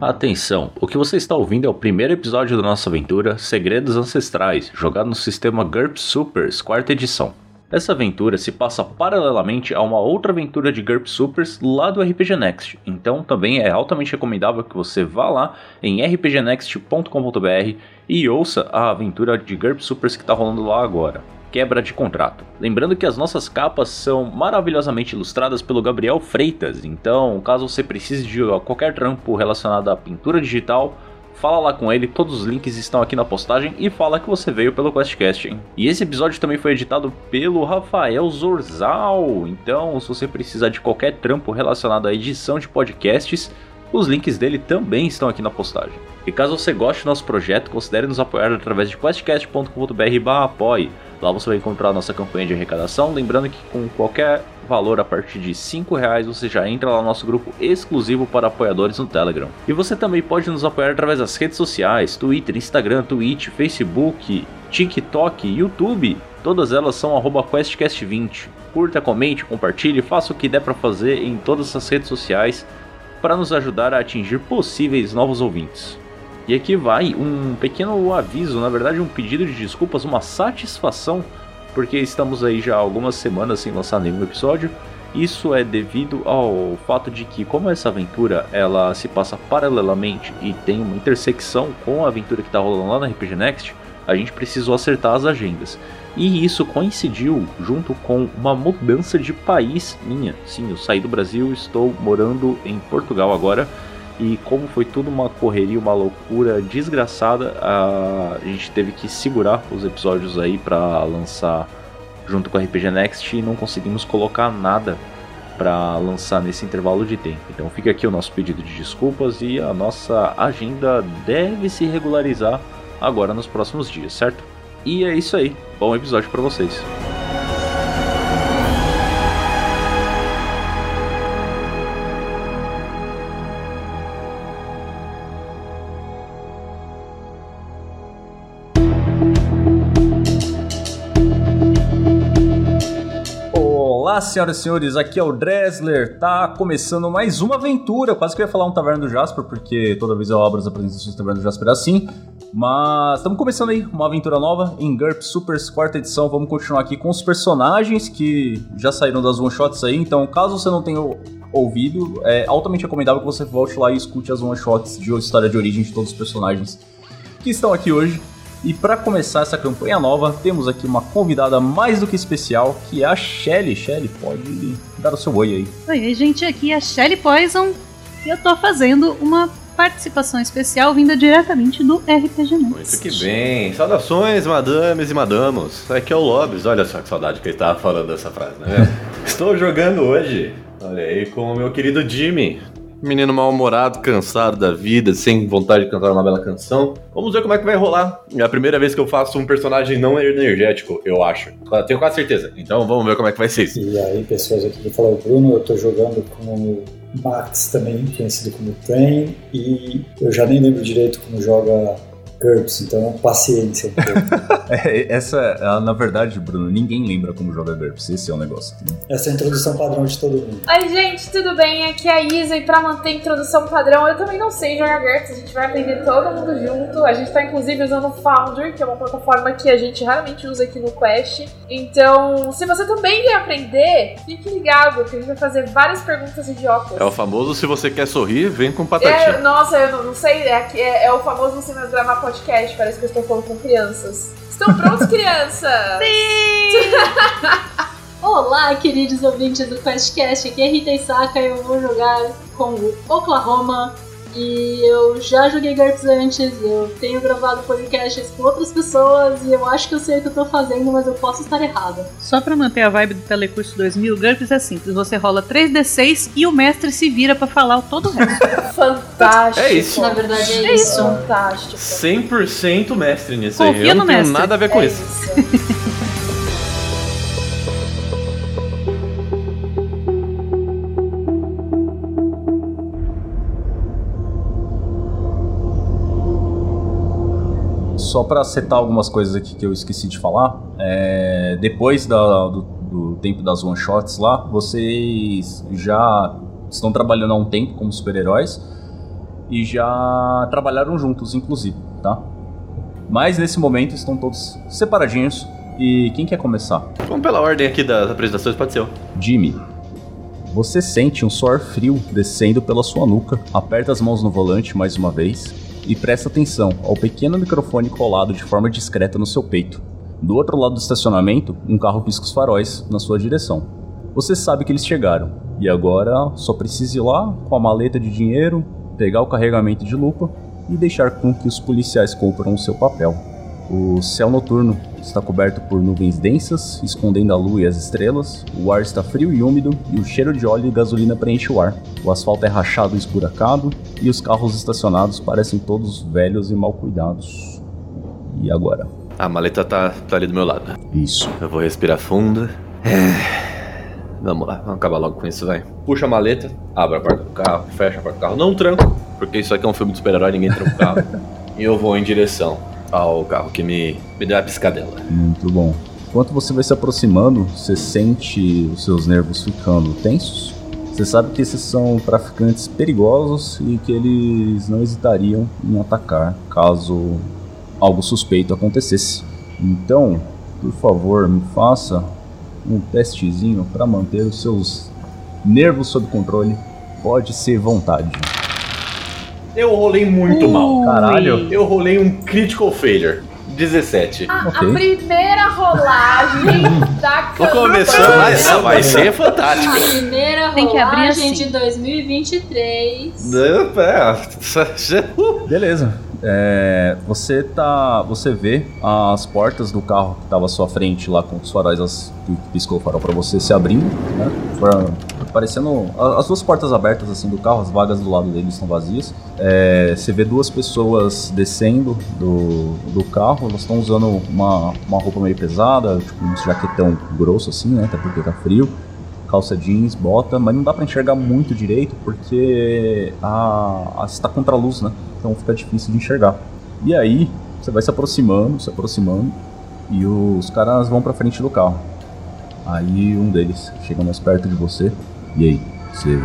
Atenção, o que você está ouvindo é o primeiro episódio da nossa aventura Segredos Ancestrais, jogado no sistema GURPS Supers, quarta edição. Essa aventura se passa paralelamente a uma outra aventura de GURPS Supers lá do RPG Next, então também é altamente recomendável que você vá lá em rpgnext.com.br e ouça a aventura de GURPS Supers que está rolando lá agora quebra de contrato. Lembrando que as nossas capas são maravilhosamente ilustradas pelo Gabriel Freitas, então caso você precise de qualquer trampo relacionado à pintura digital, fala lá com ele, todos os links estão aqui na postagem e fala que você veio pelo QuestCast. Hein? E esse episódio também foi editado pelo Rafael Zorzal, então se você precisar de qualquer trampo relacionado à edição de podcasts, os links dele também estão aqui na postagem. E caso você goste do nosso projeto, considere nos apoiar através de questcast.com.br/apoie. Lá você vai encontrar a nossa campanha de arrecadação. Lembrando que com qualquer valor a partir de 5 reais você já entra lá no nosso grupo exclusivo para apoiadores no Telegram. E você também pode nos apoiar através das redes sociais: Twitter, Instagram, Twitch, Facebook, TikTok, YouTube. Todas elas são QuestCast20. Curta, comente, compartilhe, faça o que der para fazer em todas essas redes sociais para nos ajudar a atingir possíveis novos ouvintes. E aqui vai um pequeno aviso, na verdade um pedido de desculpas, uma satisfação, porque estamos aí já algumas semanas sem lançar nenhum episódio. Isso é devido ao fato de que como essa aventura ela se passa paralelamente e tem uma intersecção com a aventura que está rolando lá na RPG Next, a gente precisou acertar as agendas. E isso coincidiu junto com uma mudança de país minha. Sim, eu saí do Brasil, estou morando em Portugal agora e como foi tudo uma correria, uma loucura desgraçada, a gente teve que segurar os episódios aí para lançar junto com a RPG Next e não conseguimos colocar nada para lançar nesse intervalo de tempo. Então fica aqui o nosso pedido de desculpas e a nossa agenda deve se regularizar agora nos próximos dias, certo? E é isso aí. Bom episódio para vocês. Olá, senhoras e senhores, aqui é o Dresler. Tá começando mais uma aventura. Quase que eu ia falar um Taverna do Jasper, porque toda vez eu abro as apresentações do Taverna do Jasper assim. Mas estamos começando aí uma aventura nova em GURP Supers, quarta edição. Vamos continuar aqui com os personagens que já saíram das one shots aí. Então, caso você não tenha ouvido, é altamente recomendável que você volte lá e escute as one shots de história de origem de todos os personagens que estão aqui hoje. E para começar essa campanha nova, temos aqui uma convidada mais do que especial, que é a Shelly. Shelly, pode dar o seu oi aí. Oi, gente, aqui é a Shelly Poison e eu tô fazendo uma participação especial vinda diretamente do RPG Next. Muito que bem. Saudações, madames e madamos. Aqui é o Lobes. Olha só que saudade que ele tava falando dessa frase, né? Estou jogando hoje, olha aí, com o meu querido Jimmy. Menino mal-humorado, cansado da vida, sem vontade de cantar uma bela canção. Vamos ver como é que vai rolar. É a primeira vez que eu faço um personagem não energético, eu acho. Tenho quase certeza. Então vamos ver como é que vai ser isso. E aí, pessoas, aqui que fala o Bruno, eu tô jogando com Max, também conhecido como Train, e eu já nem lembro direito como joga GURPS, então paciência. é, essa, na verdade, Bruno, ninguém lembra como joga GURPS, esse é o negócio. Né? Essa é a introdução padrão de todo mundo. Oi, gente, tudo bem? Aqui é a Isa, e pra manter a introdução padrão, eu também não sei jogar GURPS, a gente vai aprender todo mundo junto. A gente tá inclusive usando o Foundry, que é uma plataforma que a gente raramente usa aqui no Quest. Então, se você também quer aprender, fique ligado, que a gente vai fazer várias perguntas idiotas. É o famoso se você quer sorrir, vem com patatinha. É, nossa, eu não, não sei, é, é, é o famoso você vai gravar podcast, parece que eu estou falando com crianças. Estão prontos, crianças? Sim! Olá, queridos ouvintes do QuestCast, aqui é Rita Isaka e eu vou jogar com o Oklahoma. E eu já joguei GURPS antes, eu tenho gravado podcasts com outras pessoas e eu acho que eu sei o que eu tô fazendo, mas eu posso estar errada. Só pra manter a vibe do Telecurso 2000, GURPS é simples, você rola 3d6 e o mestre se vira pra falar todo o resto. Fantástico. É isso. Na verdade é, É isso. isso, fantástico. 100% mestre nisso aí. Confia Eu não tenho mestre. nada a ver com É isso. isso. Só para setar algumas coisas aqui que eu esqueci de falar, é, depois da- do, do tempo das one shots lá, vocês já estão trabalhando há um tempo como super-heróis. e já trabalharam juntos, inclusive, tá? Mas nesse momento estão todos separadinhos. E quem quer começar? Vamos pela ordem aqui das apresentações, pode ser. Jimmy. Você sente um suor frio descendo pela sua nuca, aperta as mãos no volante mais uma vez e presta atenção ao pequeno microfone colado de forma discreta no seu peito. Do outro lado do estacionamento, um carro pisca os faróis na sua direção. Você sabe que eles chegaram e agora só precisa ir lá com a maleta de dinheiro, pegar o carregamento de lupa e deixar com que os policiais cumpram o seu papel. O céu noturno está coberto por nuvens densas, escondendo a lua e as estrelas. O ar está frio e úmido e o cheiro de óleo e gasolina preenche o ar. O asfalto é rachado e esburacado e os carros estacionados parecem todos velhos e mal cuidados. E agora? A maleta tá, tá ali do meu lado. Isso. Eu vou respirar fundo. É. Vamos lá, vamos acabar logo com isso, vai. Puxa a maleta, abre a porta do carro, fecha a porta do carro. Não tranco, porque isso aqui é um filme de super-herói, ninguém tranca o carro. e eu vou em direção ao carro que me, me deu a piscadela. Muito bom. Enquanto você vai se aproximando, você sente os seus nervos ficando tensos. Você sabe que esses são traficantes perigosos e que eles não hesitariam em atacar caso algo suspeito acontecesse. Então, por favor, me faça um testezinho para manter os seus nervos sob controle. Pode ser vontade. Eu rolei muito Ui. mal. Caralho. Eu rolei um critical failure. 17. A, a Ok. primeira rolagem da Tô campanha. começando, mas vai ser fantástico. A primeira Tem que abrir rolagem assim. de 2023. É, Beleza. É, você tá. Você vê as portas do carro que tava à sua frente lá com os faróis as, que piscou o farol pra você se abrindo, né? Foram parecendo. As duas portas abertas assim do carro, as vagas do lado dele estão vazias. É, você vê duas pessoas descendo do, do carro, elas estão usando uma, uma roupa meio pesada, tipo um jaquetão grosso assim, né? Até porque tá frio calça jeans, bota, mas não dá pra enxergar muito direito porque a, a está contra a luz, né? Então fica difícil de enxergar. E aí você vai se aproximando, se aproximando e os caras vão pra frente do carro. Aí um deles chega mais perto de você. E aí, você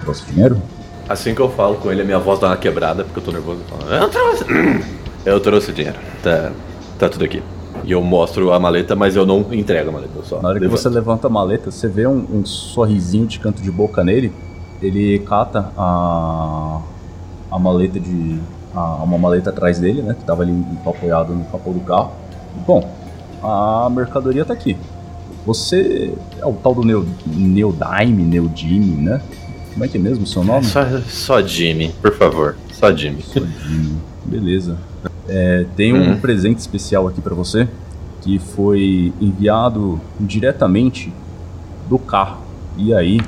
trouxe dinheiro? Assim que eu falo com ele, a minha voz dá uma quebrada, porque eu tô nervoso. Eu, falo, eu trouxe. Eu trouxe dinheiro. Tá, tá tudo aqui. E eu mostro a maleta, mas eu não entrego a maleta, só. Na hora que levanto. você levanta a maleta, você vê um, um sorrisinho de canto de boca nele. Ele cata a, a maleta de. a- uma maleta atrás dele, né? Que tava ali apoiado no capô do carro. Bom, a mercadoria tá aqui. Você é o tal do Neo, Neodyme, Neodime, né? Como é que é mesmo o seu nome? Só, só Jimmy, por favor. Só Jimmy. Neodime. Beleza. É, tem um Uhum. presente especial aqui pra você que foi enviado diretamente do carro. E aí?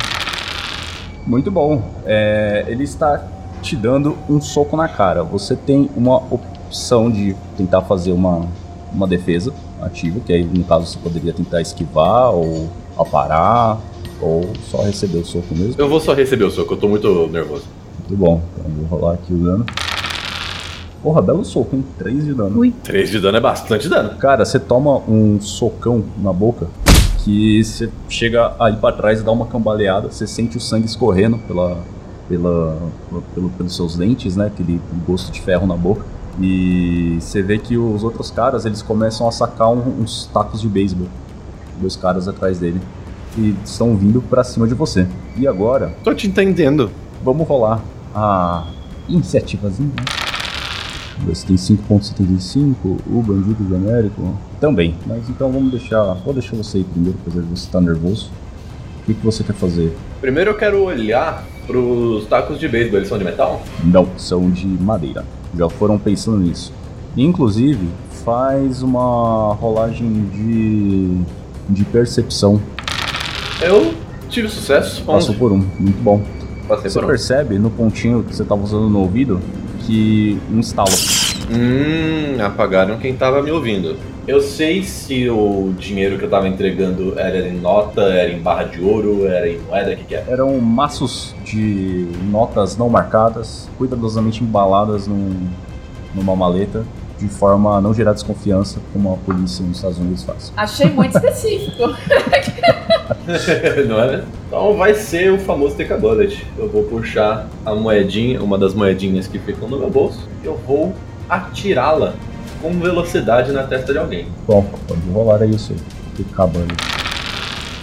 Muito bom. É, ele está te dando um soco na cara. Você tem uma opção de tentar fazer uma, uma defesa ativa, que aí no caso você poderia tentar esquivar ou aparar ou só receber o soco mesmo. Eu vou só receber o soco, eu tô muito nervoso. Muito bom. Então vou rolar aqui o dano. Porra, belo soco, hein? 3 de dano. Ui. 3 de dano é bastante dano. Cara, você toma um socão na boca que você chega aí pra trás e dá uma cambaleada, você sente o sangue escorrendo pela, pela, pelo, pelos seus dentes, né? Aquele gosto de ferro na boca. E você vê que os outros caras eles começam a sacar um- uns tacos de beisebol. Dois caras atrás dele. E estão vindo pra cima de você. E agora, Tô te entendendo. vamos rolar a iniciativazinha. Você tem 5.75, o bandido genérico também. Mas então vamos deixar. Vou deixar você ir primeiro, apesar de você estar nervoso. O que, que você quer fazer? Primeiro eu quero olhar pros tacos de beisebol, eles são de metal? Não, são de madeira. Já foram pensando nisso. Inclusive, faz uma rolagem de, de percepção. Eu tive sucesso. Passou por um, muito bom. Passei Você por um. percebe no pontinho que você estava usando no ouvido que um estalo. Hum, apagaram quem tava me ouvindo. Eu sei se o dinheiro que eu tava entregando era em nota, era em barra de ouro, era em moeda, o que que era? Eram maços de notas não marcadas, cuidadosamente embaladas num- numa maleta de forma a não gerar desconfiança, como a polícia nos Estados Unidos faz. Achei muito específico. Não é? Então vai ser o famoso Take a Bullet. Eu vou puxar a moedinha, uma das moedinhas que ficam no meu bolso, e eu vou atirá-la com velocidade na testa de alguém. Bom, pode rolar aí isso aí. Fica acabando.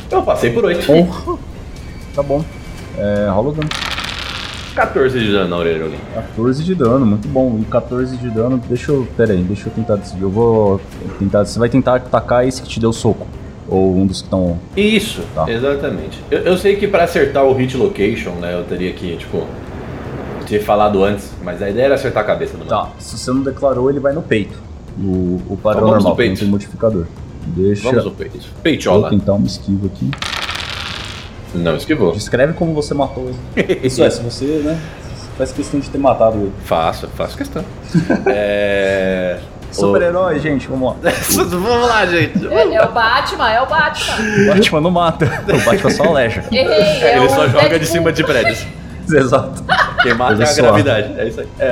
Eu passei por 8. Porra! Tá bom. É, rola o dano. 14 de dano na orelha ali. 14 de dano, muito bom. E 14 de dano, deixa eu. Pera aí, deixa eu tentar desviar. Eu vou tentar. Você vai tentar atacar esse que te deu soco. Ou um dos que estão. Isso, Tá. exatamente. Eu, eu sei que pra acertar o hit location, né, eu teria que, tipo, ter falado antes, mas a ideia era acertar a cabeça do mano. Tá, se você não declarou, ele vai no peito. O, o padrão Então normal, no tem modificador. Deixa. Vamos ao peito. Vou Peitola. tentar uma esquiva aqui. Não esquivou. Descreve como você matou ele. Isso é, se você, né? Faz questão de ter matado ele. Faço, faço questão. é. Super-herói, gente, vamos lá. Vamos lá, gente. É, é o Batman, é o Batman. O Batman não mata. O Batman só aleja. Errei. É Ele o só joga de Deadpool. cima de prédios. Exato. Quem mata é a gravidade. É isso aí. É,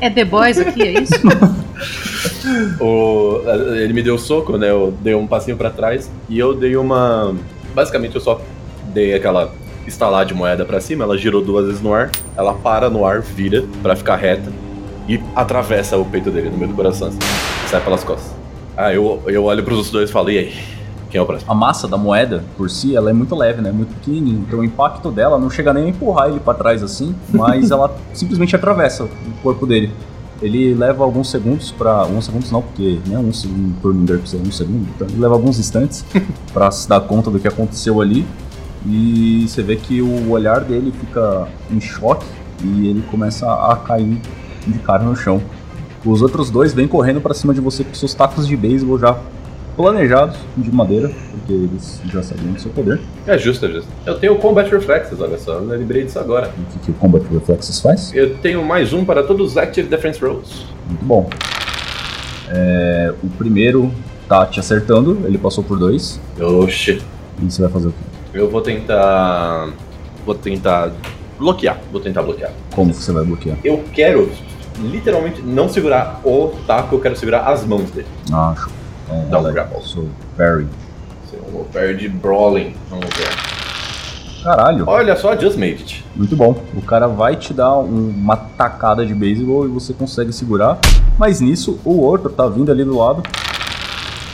É, é The Boys aqui, é isso? o, ele me deu um soco, né? Eu dei um passinho pra trás e eu dei uma. Basicamente, eu só dei aquela estalar de moeda pra cima. Ela girou duas vezes no ar. Ela para no ar, vira pra ficar reta e atravessa o peito dele no meio do coração. Assim, sai pelas costas. Ah, eu, eu olho pros outros dois e falo: e aí? Quem é o próximo? A massa da moeda, por si, ela é muito leve, né? Muito pequenininha. Então o impacto dela não chega nem a empurrar ele pra trás assim, mas ela simplesmente atravessa o corpo dele. Ele leva alguns segundos pra. Alguns segundos não, porque né, um segundo por ninguém precisa um segundo. Então ele leva alguns instantes pra se dar conta do que aconteceu ali. E você vê que o olhar dele fica em choque e ele começa a cair de cara no chão. Os outros dois vêm correndo pra cima de você com seus tacos de beisebol já planejados de madeira, porque eles já sabiam do seu poder. É justo, é justo. Eu tenho Combat Reflexes, olha só. Eu lembrei disso agora. O que, que o Combat Reflexes faz? Eu tenho mais um para todos os Active Defense Rolls. Muito bom. É, o primeiro tá te acertando, ele passou por dois. Oxi. E você vai fazer o quê? Eu vou tentar. Vou tentar bloquear. Vou tentar bloquear. Como que você vai bloquear? Eu quero literalmente não segurar o taco, eu quero segurar as mãos dele. Ah, show. Então, Dá um rola aí. grapple. Sou. Eu vou perder Brawling. Vamos ver. Caralho, Olha só, just made it. muito bom. O cara vai te dar um- uma tacada de beisebol e você consegue segurar. Mas nisso, o outro tá vindo ali do lado.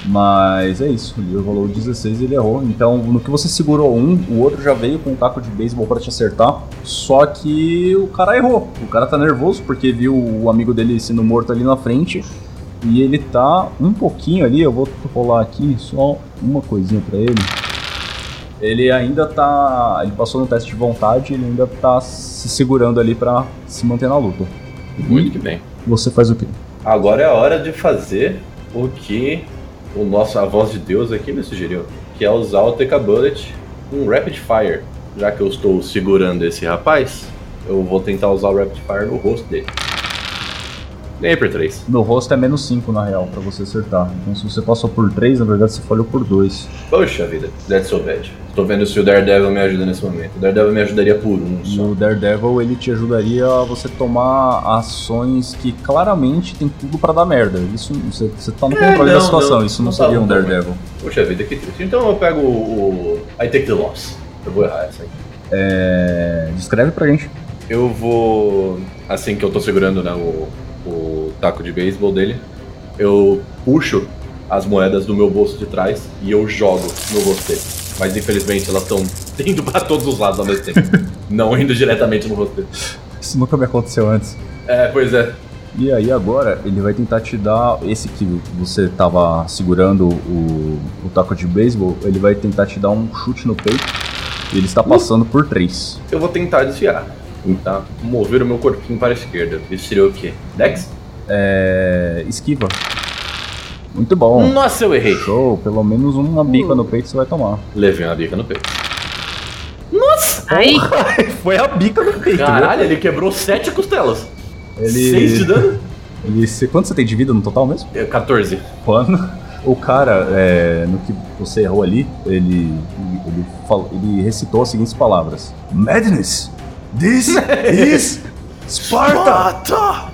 Mas é isso, ele rolou 16 e ele errou. Então, no que você segurou um, o outro já veio com um taco de beisebol pra te acertar. Só que o cara errou. O cara tá nervoso porque viu o amigo dele sendo morto ali na frente. E ele tá um pouquinho ali, eu vou rolar aqui só uma coisinha pra ele. Ele ainda tá. Ele passou no teste de vontade, ele ainda tá se segurando ali pra se manter na luta. Muito que bem. Você faz o quê? Agora é a hora de fazer o que o nosso, a voz de Deus aqui me sugeriu, que é usar o Take a Bullet com Rapid Fire. Já que eu estou segurando esse rapaz, eu vou tentar usar o Rapid Fire no rosto dele. Nem por 3. No rosto é menos 5 na real, pra você acertar. Então se você passou por 3, na verdade você falhou por 2. Poxa vida, that's so bad. Tô vendo se o Daredevil me ajuda nesse momento. O Daredevil me ajudaria por um só. No Daredevil ele te ajudaria a você tomar ações que claramente tem tudo pra dar merda. Isso você, você tá no É, controle não, da situação, não, isso não, não seria um. Daredevil. Poxa vida, que triste. Então eu pego o, o I Take the Loss. Eu vou errar essa aí. É. Descreve pra gente. Eu vou. Assim que eu tô segurando né, o, o taco de beisebol dele, eu puxo as moedas do meu bolso de trás e eu jogo no rosto dele. Mas infelizmente elas estão indo pra todos os lados ao mesmo tempo. não indo diretamente no rosto dele. Isso nunca me aconteceu antes. É, pois é. E aí agora ele vai tentar te dar esse que você tava segurando o, o taco de beisebol, ele vai tentar te dar um chute no peito. E ele está passando por 3. Eu vou tentar desviar. Tentar mover o meu corpinho para a esquerda. Isso seria o quê? Dex? É. Esquiva. Muito bom. Nossa, eu errei. Show, pelo menos uma bica no peito você vai tomar. Levei uma bica no peito. Aí, Foi a bica no peito. Caralho, ele quebrou sete costelas. Ele, Seis de dano? ele, quanto você tem de vida no total mesmo? É, 14. Quando o cara, é, no que você errou ali, ele, ele, falou- ele recitou as seguintes palavras: Madness! This is Sparta!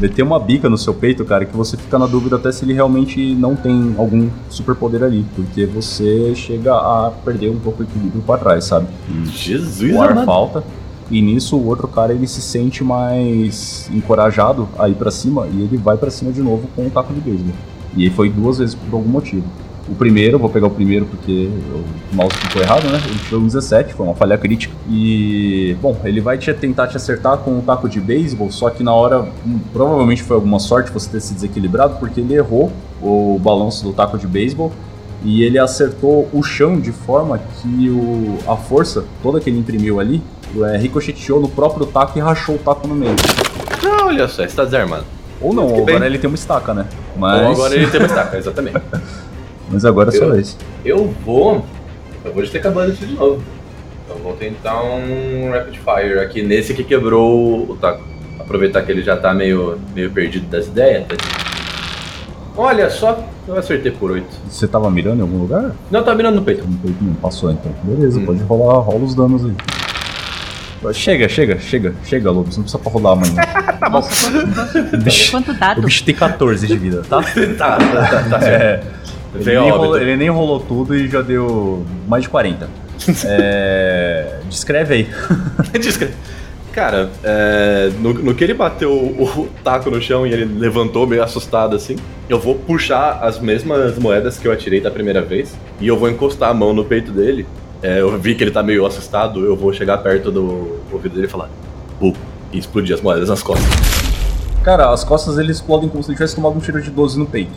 meter uma bica no seu peito, cara, que você fica na dúvida até se ele realmente não tem algum superpoder ali, porque você chega a perder um pouco o equilíbrio pra trás, sabe? Jesus, o ar amado. falta. E nisso o outro cara ele se sente mais encorajado a ir pra cima e ele vai pra cima de novo com o taco de beisebol. E ele foi duas vezes por algum motivo. O primeiro, vou pegar o primeiro porque o mouse ficou errado, né? Ele tirou um 17, foi uma falha crítica. E, bom, ele vai te tentar te acertar com um taco de beisebol, só que na hora, hum, provavelmente foi alguma sorte você ter se desequilibrado, porque ele errou o balanço do taco de beisebol e ele acertou o chão de forma que o, a força toda que ele imprimiu ali é, ricocheteou no próprio taco e rachou o taco no meio. Ah, olha só, está desarmado. Ou não, agora bem. ele tem uma estaca, né? Ou Mas, agora ele tem uma estaca, exatamente. Mas agora é só esse. Eu vou. Eu vou de ter acabado isso de novo. Então vou tentar um Rapid Fire aqui nesse que quebrou o taco. Aproveitar que ele já tá meio, meio perdido das ideias. tá? Olha só, eu acertei por 8. Você tava mirando em algum lugar? Não, tá mirando no peito. Não, peito não passou então. Beleza, Hum. pode rolar, rola os danos aí. Chega, chega, chega, chega, Lobos. Não precisa pra rolar amanhã. Tá bom. O bicho, Quanto o dado? bicho tem 14 de vida, tá? tá, tá, tá, tá certo. É, ele, nem rolou, ele nem rolou tudo e já deu mais de 40. É, descreve aí. Descreve. Cara, é, no, no que ele bateu o, taco no chão e ele levantou meio assustado assim, eu vou puxar as mesmas moedas que eu atirei da primeira vez e eu vou encostar a mão no peito dele. É, eu vi que ele tá meio assustado, eu vou chegar perto do ouvido dele e falar, "Pu", e explodir as moedas nas costas. Cara, as costas ele explodem como se ele tivesse tomado um tiro de 12 no peito.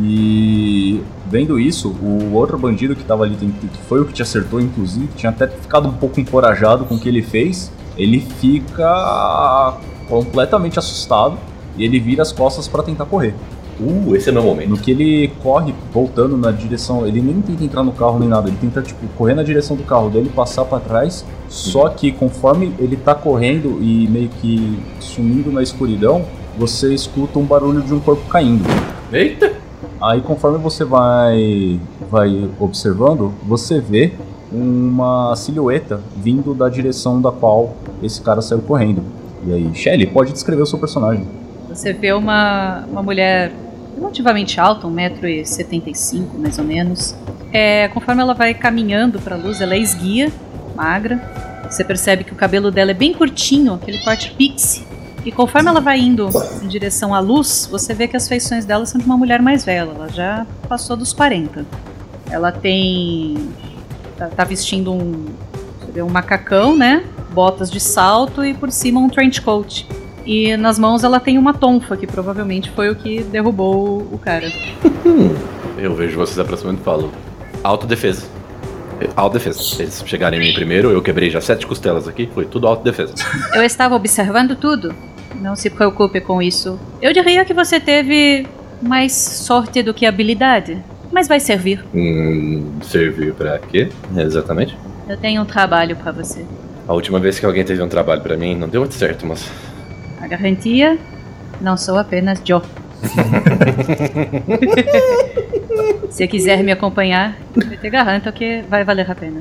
E vendo isso, o outro bandido que tava ali, que foi o que te acertou, inclusive, tinha até ficado um pouco encorajado com o que ele fez. Ele fica completamente assustado e ele vira as costas pra tentar correr. Uh, esse é meu momento. No que ele corre voltando na direção, ele nem tenta entrar no carro nem nada, ele tenta tipo correr na direção do carro dele, passar pra trás. Só que conforme ele tá correndo e meio que sumindo na escuridão, você escuta um barulho de um corpo caindo. Eita! Aí conforme você vai vai observando, você vê uma silhueta vindo da direção da qual esse cara saiu correndo. E aí, Shelly, pode descrever o seu personagem. Você vê uma, uma mulher relativamente alta, 1,75m mais ou menos. É, conforme ela vai caminhando para a luz, ela é esguia, magra. Você percebe que o cabelo dela é bem curtinho, aquele corte pixie. E conforme ela vai indo em direção à luz, você vê que as feições dela são de uma mulher mais velha. Ela já passou dos 40. Ela tem. tá, tá vestindo um. Você vê um macacão, né? Botas de salto e por cima um trench coat. E nas mãos ela tem uma tonfa, que provavelmente foi o que derrubou o cara. Eu vejo vocês aproximando e falo, autodefesa. Autodefesa. Eles chegaram em mim primeiro, eu quebrei já sete costelas aqui, foi tudo autodefesa. Eu estava observando tudo. Não se preocupe com isso. Eu diria que você teve mais sorte do que habilidade, mas vai servir. Hum, serviu pra quê? Exatamente. Eu tenho um trabalho para você. A última vez que alguém teve um trabalho pra mim, não deu muito certo, mas. A garantia não sou apenas Joe. Se quiser me acompanhar, eu te garanto que vai valer a pena.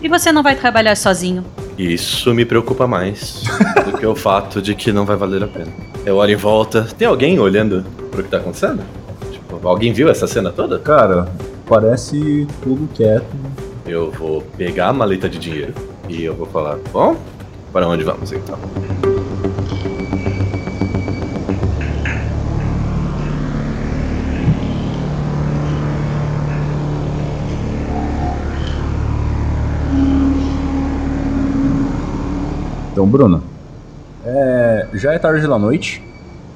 E você não vai trabalhar sozinho. Isso me preocupa mais do que o fato de que não vai valer a pena. Eu olho em volta. Tem alguém olhando pro que tá acontecendo? Tipo, alguém viu essa cena toda? Cara, parece tudo quieto. Eu vou pegar a maleta de dinheiro e eu vou falar: Bom, para onde vamos então? Então, Bruno, é, já é tarde da noite.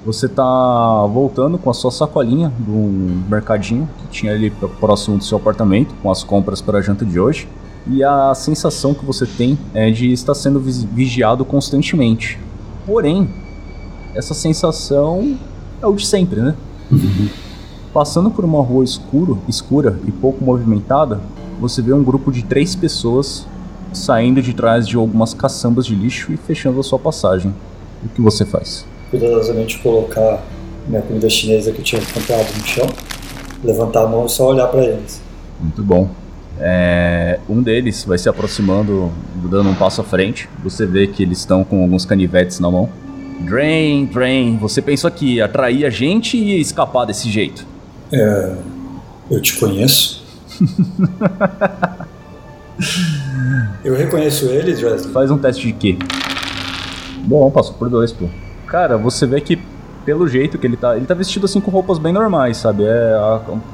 Você tá voltando com a sua sacolinha do mercadinho que tinha ali próximo do seu apartamento, com as compras para a janta de hoje. E a sensação que você tem é de estar sendo vigiado constantemente. Porém, essa sensação é o de sempre, né? Passando por uma rua escuro, escura e pouco movimentada, você vê um grupo de três pessoas saindo de trás de algumas caçambas de lixo e fechando a sua passagem. O que você faz? Cuidadosamente colocar minha comida chinesa que eu tinha comprado no chão, levantar a mão e só olhar para eles. Muito bom. É, um deles vai se aproximando, dando um passo à frente. Você vê que eles estão com alguns canivetes na mão. Drain, Drain, você pensou que ia atrair a gente e ia escapar desse jeito? É, eu te conheço. eu reconheço ele, Dresden. Faz um teste de quê? Bom, passou por dois, pô. Cara, você vê que pelo jeito que ele tá. Ele tá vestido assim com roupas bem normais, sabe? É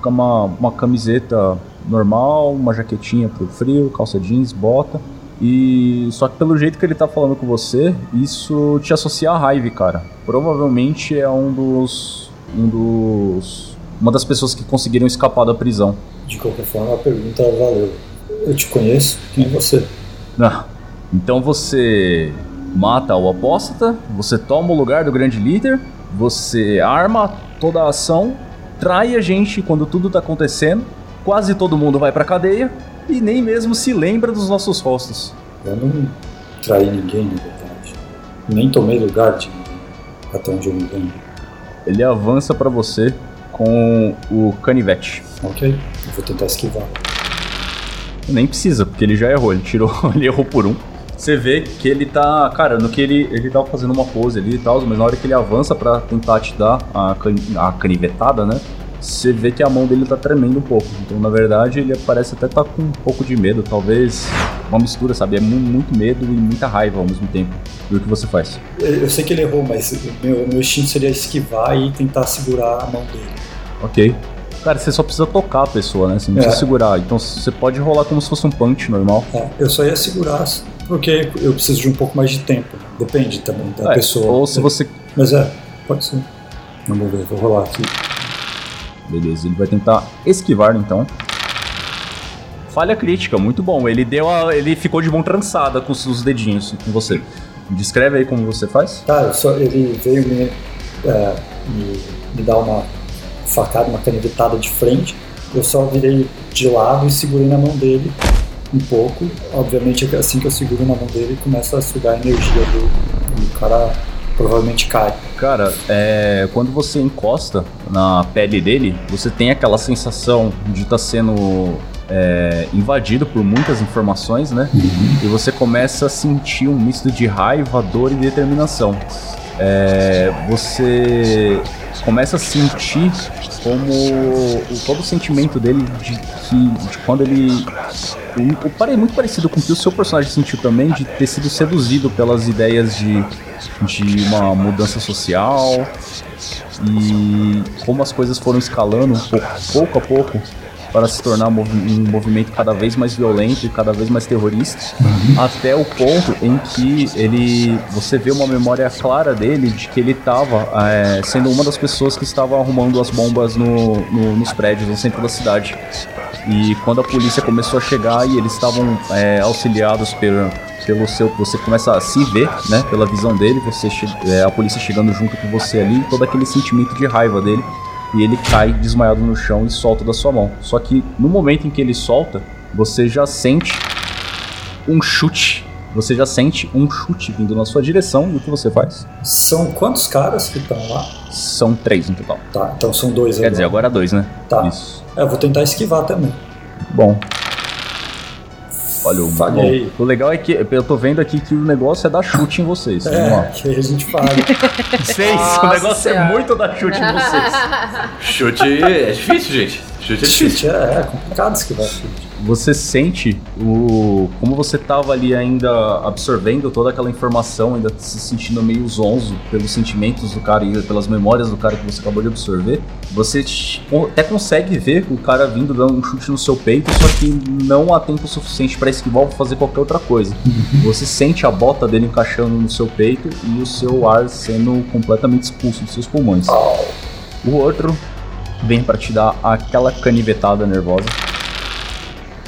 uma, uma camiseta normal, uma jaquetinha pro frio, calça jeans, bota. E só que pelo jeito que ele tá falando com você, isso te associa a raiva, cara. Provavelmente é um dos. um dos. uma das pessoas que conseguiram escapar da prisão. De qualquer forma, a pergunta valeu. Eu te conheço? Quem é você? Ah, então você mata o apóstata, você toma o lugar do grande líder, você arma toda a ação, trai a gente quando tudo tá acontecendo, quase todo mundo vai pra cadeia e nem mesmo se lembra dos nossos rostos. Eu não traí ninguém, na verdade. Nem tomei lugar de ninguém, até onde eu me lembro. Ele avança pra você com o canivete. Ok, eu vou tentar esquivar. Nem precisa, porque ele já errou, ele tirou, ele errou por um. Você vê que ele tá, cara, no que ele ele tá fazendo uma pose ali e tal, mas na hora que ele avança pra tentar te dar a, can, a canivetada, né? Você vê que a mão dele tá tremendo um pouco. Então, na verdade, ele parece até estar com um pouco de medo, talvez uma mistura, sabe? É mu- muito medo e muita raiva ao mesmo tempo. E o que você faz? Eu eu sei que ele errou, mas meu, meu instinto seria esquivar e tentar segurar a mão dele. Ok. Cara, você só precisa tocar a pessoa, né? Você não precisa É. segurar. Então você pode rolar como se fosse um punch normal. É, eu só ia segurar porque eu preciso de um pouco mais de tempo. Depende também da É, pessoa. Ou se você Mas é, pode ser. Vamos ver, vou rolar aqui. Beleza, ele vai tentar esquivar então. Falha crítica, muito bom. Ele deu a, ele ficou de mão trançada com os os dedinhos com você. Descreve aí como você faz. Tá, só, ele veio me, é, me, me dar uma facada, uma canivetada de frente. Eu só virei de lado e segurei na mão dele um pouco. Obviamente, assim que eu seguro na mão dele, começa a sugar a energia do, do cara. Provavelmente cai. Cara, é, quando você encosta na pele dele, você tem aquela sensação de estar sendo é, invadido por muitas informações, né? E você começa a sentir um misto de raiva, dor e determinação. É, você começa a sentir como o, todo o sentimento dele de que de quando ele o, o pare- muito parecido com o que o seu personagem sentiu também de ter sido seduzido pelas ideias de, de uma mudança social e como as coisas foram escalando pouco, pouco a pouco para se tornar um movimento cada vez mais violento e cada vez mais terrorista, até o ponto em que ele, você vê uma memória clara dele de que ele estava sendo uma das pessoas que estava arrumando as bombas no, no- nos prédios no centro da cidade. E quando a polícia começou a chegar e eles estavam é, auxiliados pelo, pelo seu. Você começa a se ver, né? Pela visão dele, você é, a polícia chegando junto com você ali, todo aquele sentimento de raiva dele. E ele cai desmaiado no chão e solta da sua mão. Só que no momento em que ele solta, você já sente um chute. Você já sente um chute vindo na sua direção e o que você faz? São quantos caras que estão lá? São três no total. Tá, então são dois Quer dizer, agora dois, né? Tá. Isso. É, eu vou tentar esquivar também. Bom. Olha, o, Falhei. o legal é que eu tô vendo aqui que o negócio é dar chute em vocês. Vamos É, lá. que a gente fala. Seis, Nossa o negócio é muito dar chute em vocês. Chute é difícil, gente. Chute é difícil. Chute é, é complicado esquivar chute. Você sente o. Como você tava ali ainda absorvendo toda aquela informação, ainda se sentindo meio zonzo pelos sentimentos do cara e pelas memórias do cara que você acabou de absorver, você até consegue ver o cara vindo dando um chute no seu peito, só que não há tempo suficiente para esquivar ou fazer qualquer outra coisa. Você sente a bota dele encaixando no seu peito e o seu ar sendo completamente expulso dos seus pulmões. O outro vem para te dar aquela canivetada nervosa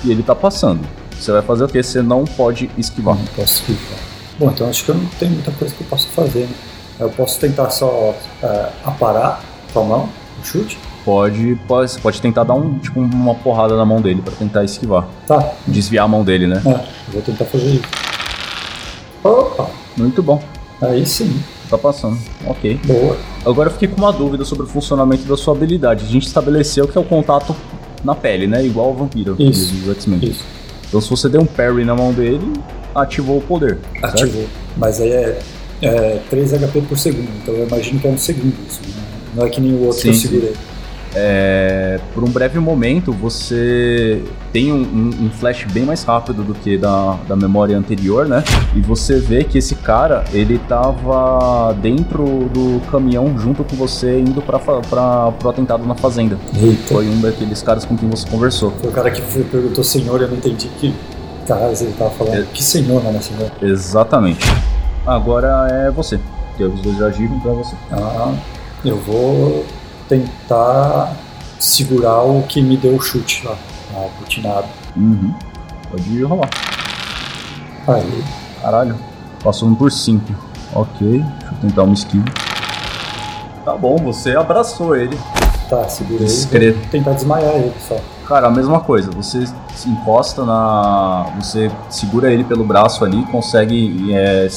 e ele tá passando. Você vai fazer o que? Você não pode esquivar. Não posso esquivar. Bom, então acho que eu não tenho muita coisa que eu posso fazer. Né? Eu posso tentar só é, aparar com a mão, o chute. Pode, pode, pode tentar dar um, tipo, uma porrada na mão dele para tentar esquivar. Tá, Desviar a mão dele, né? é, vou tentar fazer isso. Opa, Muito bom. aí sim, Tá passando. Ok. boa. Agora eu fiquei com uma dúvida sobre o funcionamento da sua habilidade. A gente estabeleceu que é o contato na pele, né? Igual o vampiro Isso. do X-Men. Isso, Então se você der um parry na mão dele, ativou o poder. certo? ativou. Mas aí é é 3 HP por segundo, então eu imagino que é um segundo isso, né? Não é que nem o outro Sim, que eu sim. É, por um breve momento, você tem um, um- um flash bem mais rápido do que da, da memória anterior, né? E você vê que esse cara, ele tava dentro do caminhão junto com você, indo pra, pra, pro atentado na fazenda. Eita. Foi um daqueles caras com quem você conversou. Foi o cara que perguntou senhor, eu não entendi que caras ele tava falando. É. Que senhor, né, senhor? Exatamente. Agora é você. Porque os dois já agiram pra você. Ah, eu vou tentar segurar o que me deu o chute lá, a butinada. Uhum. Pode rolar. Aí, Caralho. Passou um por 5. Ok. Deixa eu tentar uma skill. Tá bom, você abraçou ele. tá, segurei. Discreto. Vou tentar desmaiar ele só. Cara, a mesma coisa. Você se encosta na. Você segura ele pelo braço ali, consegue. é,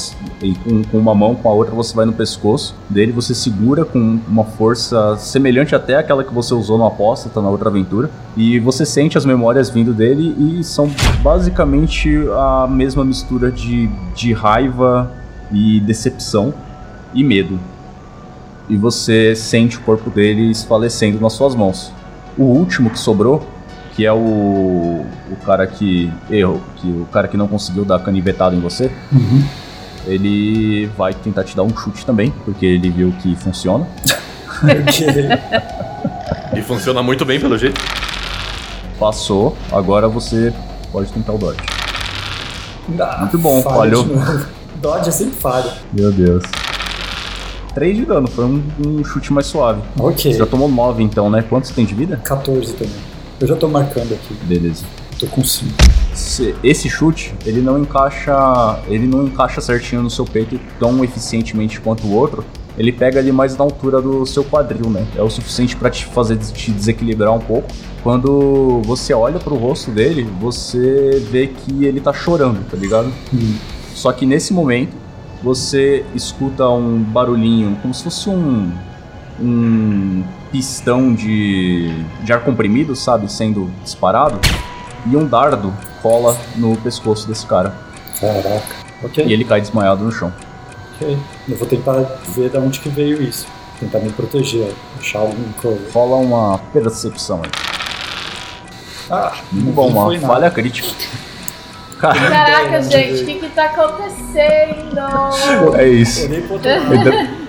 com, com uma mão, com a outra você vai no pescoço dele, você segura com uma força semelhante até aquela que você usou no aposta, tá na outra aventura. E você sente as memórias vindo dele e são basicamente a mesma mistura de, de raiva e decepção e medo. E você sente o corpo dele esfalecendo nas suas mãos. O último que sobrou, que é o, o cara que errou, que o cara que não conseguiu dar canivetada em você, ele vai tentar te dar um chute também, porque ele viu que funciona. E funciona muito bem, pelo jeito. Passou, agora você pode tentar o dodge. Ah, Muito bom, falhou. Dodge é sempre falha. Meu Deus. 3 de dano, foi um, um chute mais suave. Ok. Você já tomou 9 então, né? Quanto você tem de vida? 14 também. Eu já tô marcando aqui. Beleza. Tô com 5. Se- Esse chute, ele não encaixa, ele não encaixa certinho no seu peito tão eficientemente quanto o outro. Ele pega ali mais na altura do seu quadril, né? É o suficiente pra te fazer te desequilibrar um pouco. Quando você olha pro rosto dele, você vê que ele tá chorando, tá ligado? Só que nesse momento, você escuta um barulhinho, como se fosse um um pistão de, de ar comprimido, sabe, sendo disparado, e um dardo cola no pescoço desse cara. Caraca. Ok. E ele cai desmaiado no chão. Ok. Eu vou tentar ver de onde que veio isso. Tentar me proteger, achar algum coisa. Rola uma percepção aí. Ah, Muito bom, uma falha crítica. Cara, Caraca, Onde gente, o que que tá acontecendo? é isso.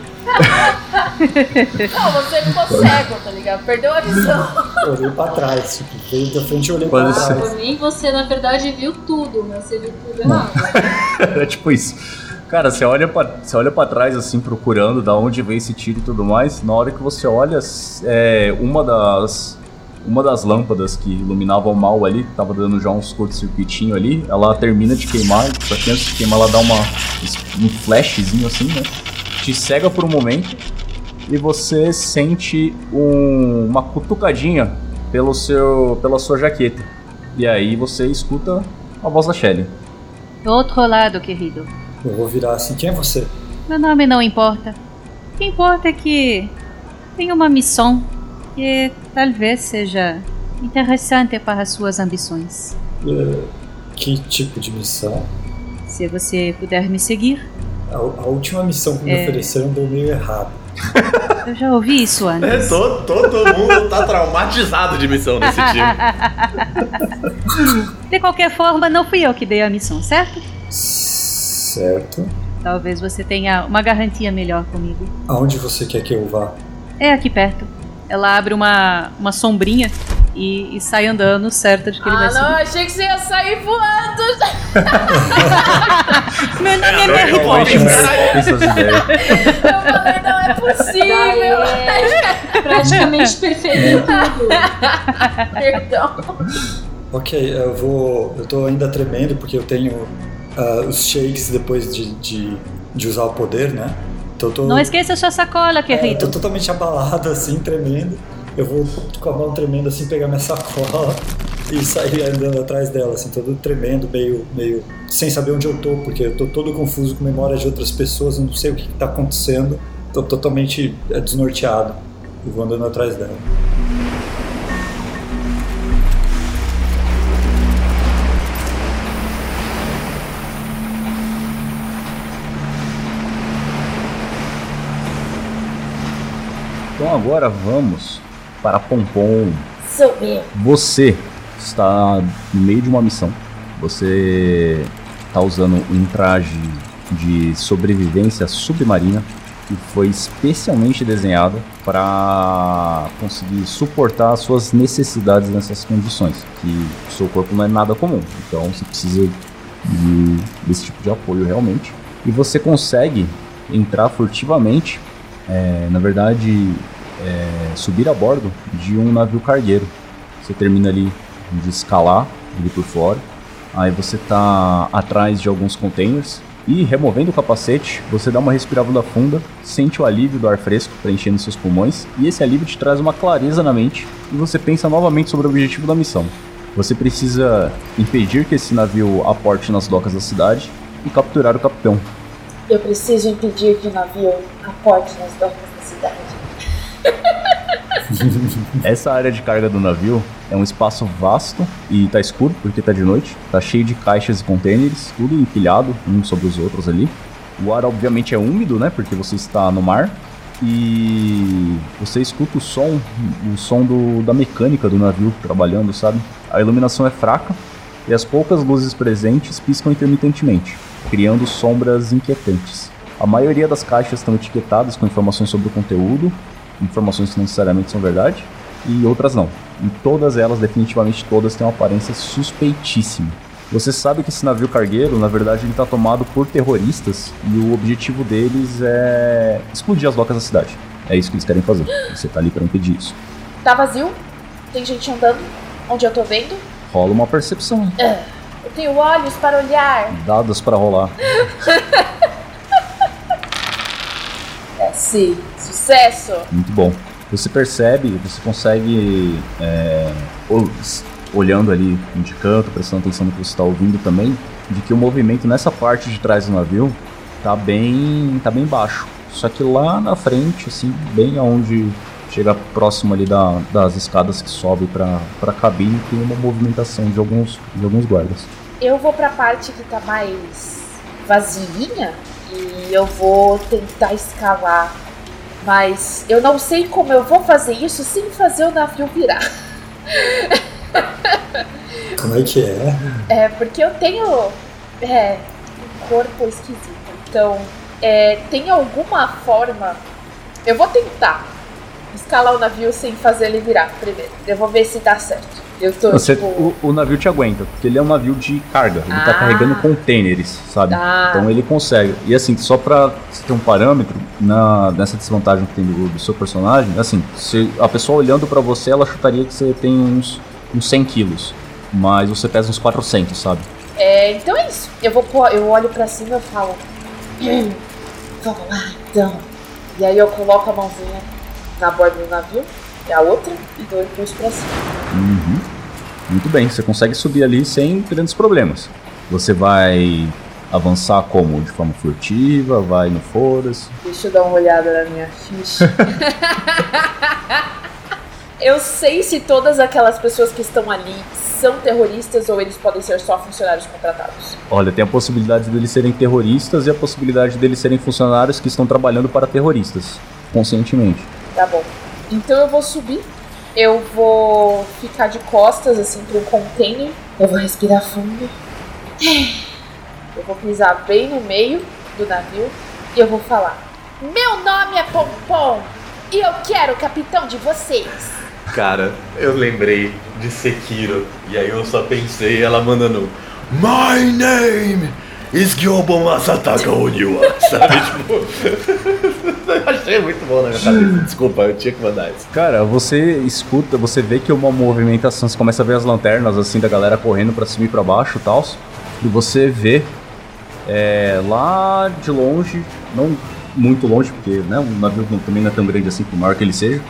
Não, você ficou cego, tá ligado? Perdeu a visão. Olhei pra trás. Tipo, veio da frente e olhei Pode pra trás. Por mim, você na verdade viu tudo, mas você viu tudo errado. É tipo isso. Cara, você olha, pra, você olha pra trás, assim, procurando da onde veio esse tiro e tudo mais. Na hora que você olha, é, uma das. Uma das lâmpadas que iluminavam mal ali, tava dando já uns curto-circuitinho ali, ela termina de queimar, só que antes de queimar ela dá uma, um flashzinho assim, né? Te cega por um momento e você sente um- uma cutucadinha pelo seu, pela sua jaqueta. E aí você escuta a voz da Shelly. Do outro lado, querido. Eu vou virar assim. Quem é você? Meu nome não importa. O que importa é que tenho uma missão que talvez seja interessante para suas ambições. Eh, que tipo de missão? Se você puder me seguir, A, a última missão que me É. ofereceram deu meio errado. eu já ouvi isso É, antes. todo, todo mundo tá traumatizado de missão nesse time. De qualquer forma, não fui eu que dei a missão, certo? Certo. Talvez você tenha uma garantia melhor comigo. Aonde você quer que eu vá? É aqui perto. Ela abre uma, uma sombrinha e, e sai andando, certa de que ele Ah, vai não, seguir. achei que você ia sair voando. Meu nome é Mary eu acho Poppins. Eu falei, não é possível. Daí, praticamente perfeito tudo. Perdão. Ok, eu vou. Eu tô ainda tremendo porque eu tenho ah, os shakes depois de, de, de usar o poder, né? Eu tô. Não esqueça sua sacola, é, eu tô querido. totalmente abalado, assim, tremendo. Eu vou com a mão tremendo assim, pegar minha sacola e sair andando atrás dela, assim, todo tremendo, meio, meio sem saber onde eu tô, porque eu tô todo confuso com memória de outras pessoas, não sei o que, que tá acontecendo, tô totalmente é, desnorteado e vou andando atrás dela. Então agora vamos para Pompom. Sou eu. Você está no meio de uma missão. Você está usando um traje de sobrevivência submarina que foi especialmente desenhado para conseguir suportar as suas necessidades nessas condições. Que o seu corpo não é nada comum, então você precisa de, desse tipo de apoio realmente. E você consegue entrar furtivamente, é, na verdade, é, subir a bordo de um navio cargueiro. Você termina ali de escalar ali por fora. Aí você tá atrás de alguns containers e removendo o capacete, você dá uma respirada funda, sente o alívio do ar fresco preenchendo seus pulmões e esse alívio te traz uma clareza na mente e você pensa novamente sobre o objetivo da missão. Você precisa impedir que esse navio aporte nas docas da cidade e capturar o capitão. Eu preciso impedir que o navio aporte nas docas da cidade. Essa área de carga do navio é um espaço vasto e tá escuro porque tá de noite. Tá cheio de caixas e containers, tudo empilhado uns sobre os outros ali. O ar obviamente é úmido, né? Porque você está no mar. E você escuta o som, o som do, da mecânica do navio trabalhando, sabe? A iluminação é fraca e as poucas luzes presentes piscam intermitentemente, criando sombras inquietantes. A maioria das caixas estão etiquetadas com informações sobre o conteúdo informações que não necessariamente são verdade e outras não. E todas elas, definitivamente todas, têm uma aparência suspeitíssima. Você sabe que esse navio cargueiro, na verdade, ele está tomado por terroristas e o objetivo deles é explodir as docas da cidade. É isso que eles querem fazer. Você está ali para impedir isso. Tá vazio? Tem gente andando? Onde eu tô vendo? Rola uma percepção. Ah, eu tenho olhos para olhar. Dados para rolar. É sim. Sucesso! Muito bom. Você percebe, você consegue, é, olhando ali de canto, prestando atenção no que você está ouvindo também, de que o movimento nessa parte de trás do navio tá bem, tá bem baixo. Só que lá na frente, assim, bem aonde chega próximo ali da, das escadas que sobe para a cabine, tem uma movimentação de alguns, de alguns guardas. Eu vou para a parte que tá mais vazinha e eu vou tentar escalar mas eu não sei como eu vou fazer isso sem fazer o navio virar. Como é que é? É, porque eu tenho é, um corpo esquisito. Então, é, tem alguma forma. Eu vou tentar escalar o navio sem fazer ele virar primeiro. Eu vou ver se dá certo. Eu tô, Você, tipo... o, o, navio te aguenta, porque ele é um navio de carga. Ele tá Ah. tá carregando containers, sabe? Ah. Então ele consegue. E assim, só pra você ter um parâmetro, na, nessa desvantagem que tem do, do seu personagem, assim, se a pessoa olhando pra você, ela chutaria que você tem uns, uns 100 quilos. Mas você pesa uns 400, sabe? É, então é isso. Eu vou eu olho pra cima e falo. "Hum, Vamos lá, então. E aí eu coloco a mãozinha na borda do navio, e a outra, e dou impulso pra cima. Uhum. Muito bem, você consegue subir ali sem grandes problemas. Você vai avançar como? De forma furtiva, vai no foda-se. Deixa eu dar uma olhada na minha ficha. eu sei se todas aquelas pessoas que estão ali são terroristas ou eles podem ser só funcionários contratados. Olha, tem a possibilidade deles serem terroristas e a possibilidade deles serem funcionários que estão trabalhando para terroristas, conscientemente. Tá bom. Então eu vou subir. Eu vou ficar de costas, assim, pro container. Eu vou respirar fundo. Eu vou pisar bem no meio do navio. E eu vou falar: Meu nome é Pompom. E eu quero o capitão de vocês. Cara, eu lembrei de Sekiro. E aí eu só pensei ela mandando My name is Gyobo Masataka Oniwa. Sabe, tipo... achei muito bom na minha cabeça. Desculpa, eu tinha que mandar isso. Cara, você escuta, você vê que uma movimentação, você começa a ver as lanternas assim da galera correndo pra cima e pra baixo e tal. E você vê é, lá de longe, não muito longe, porque né, o navio também não é tão grande assim, por maior que ele seja.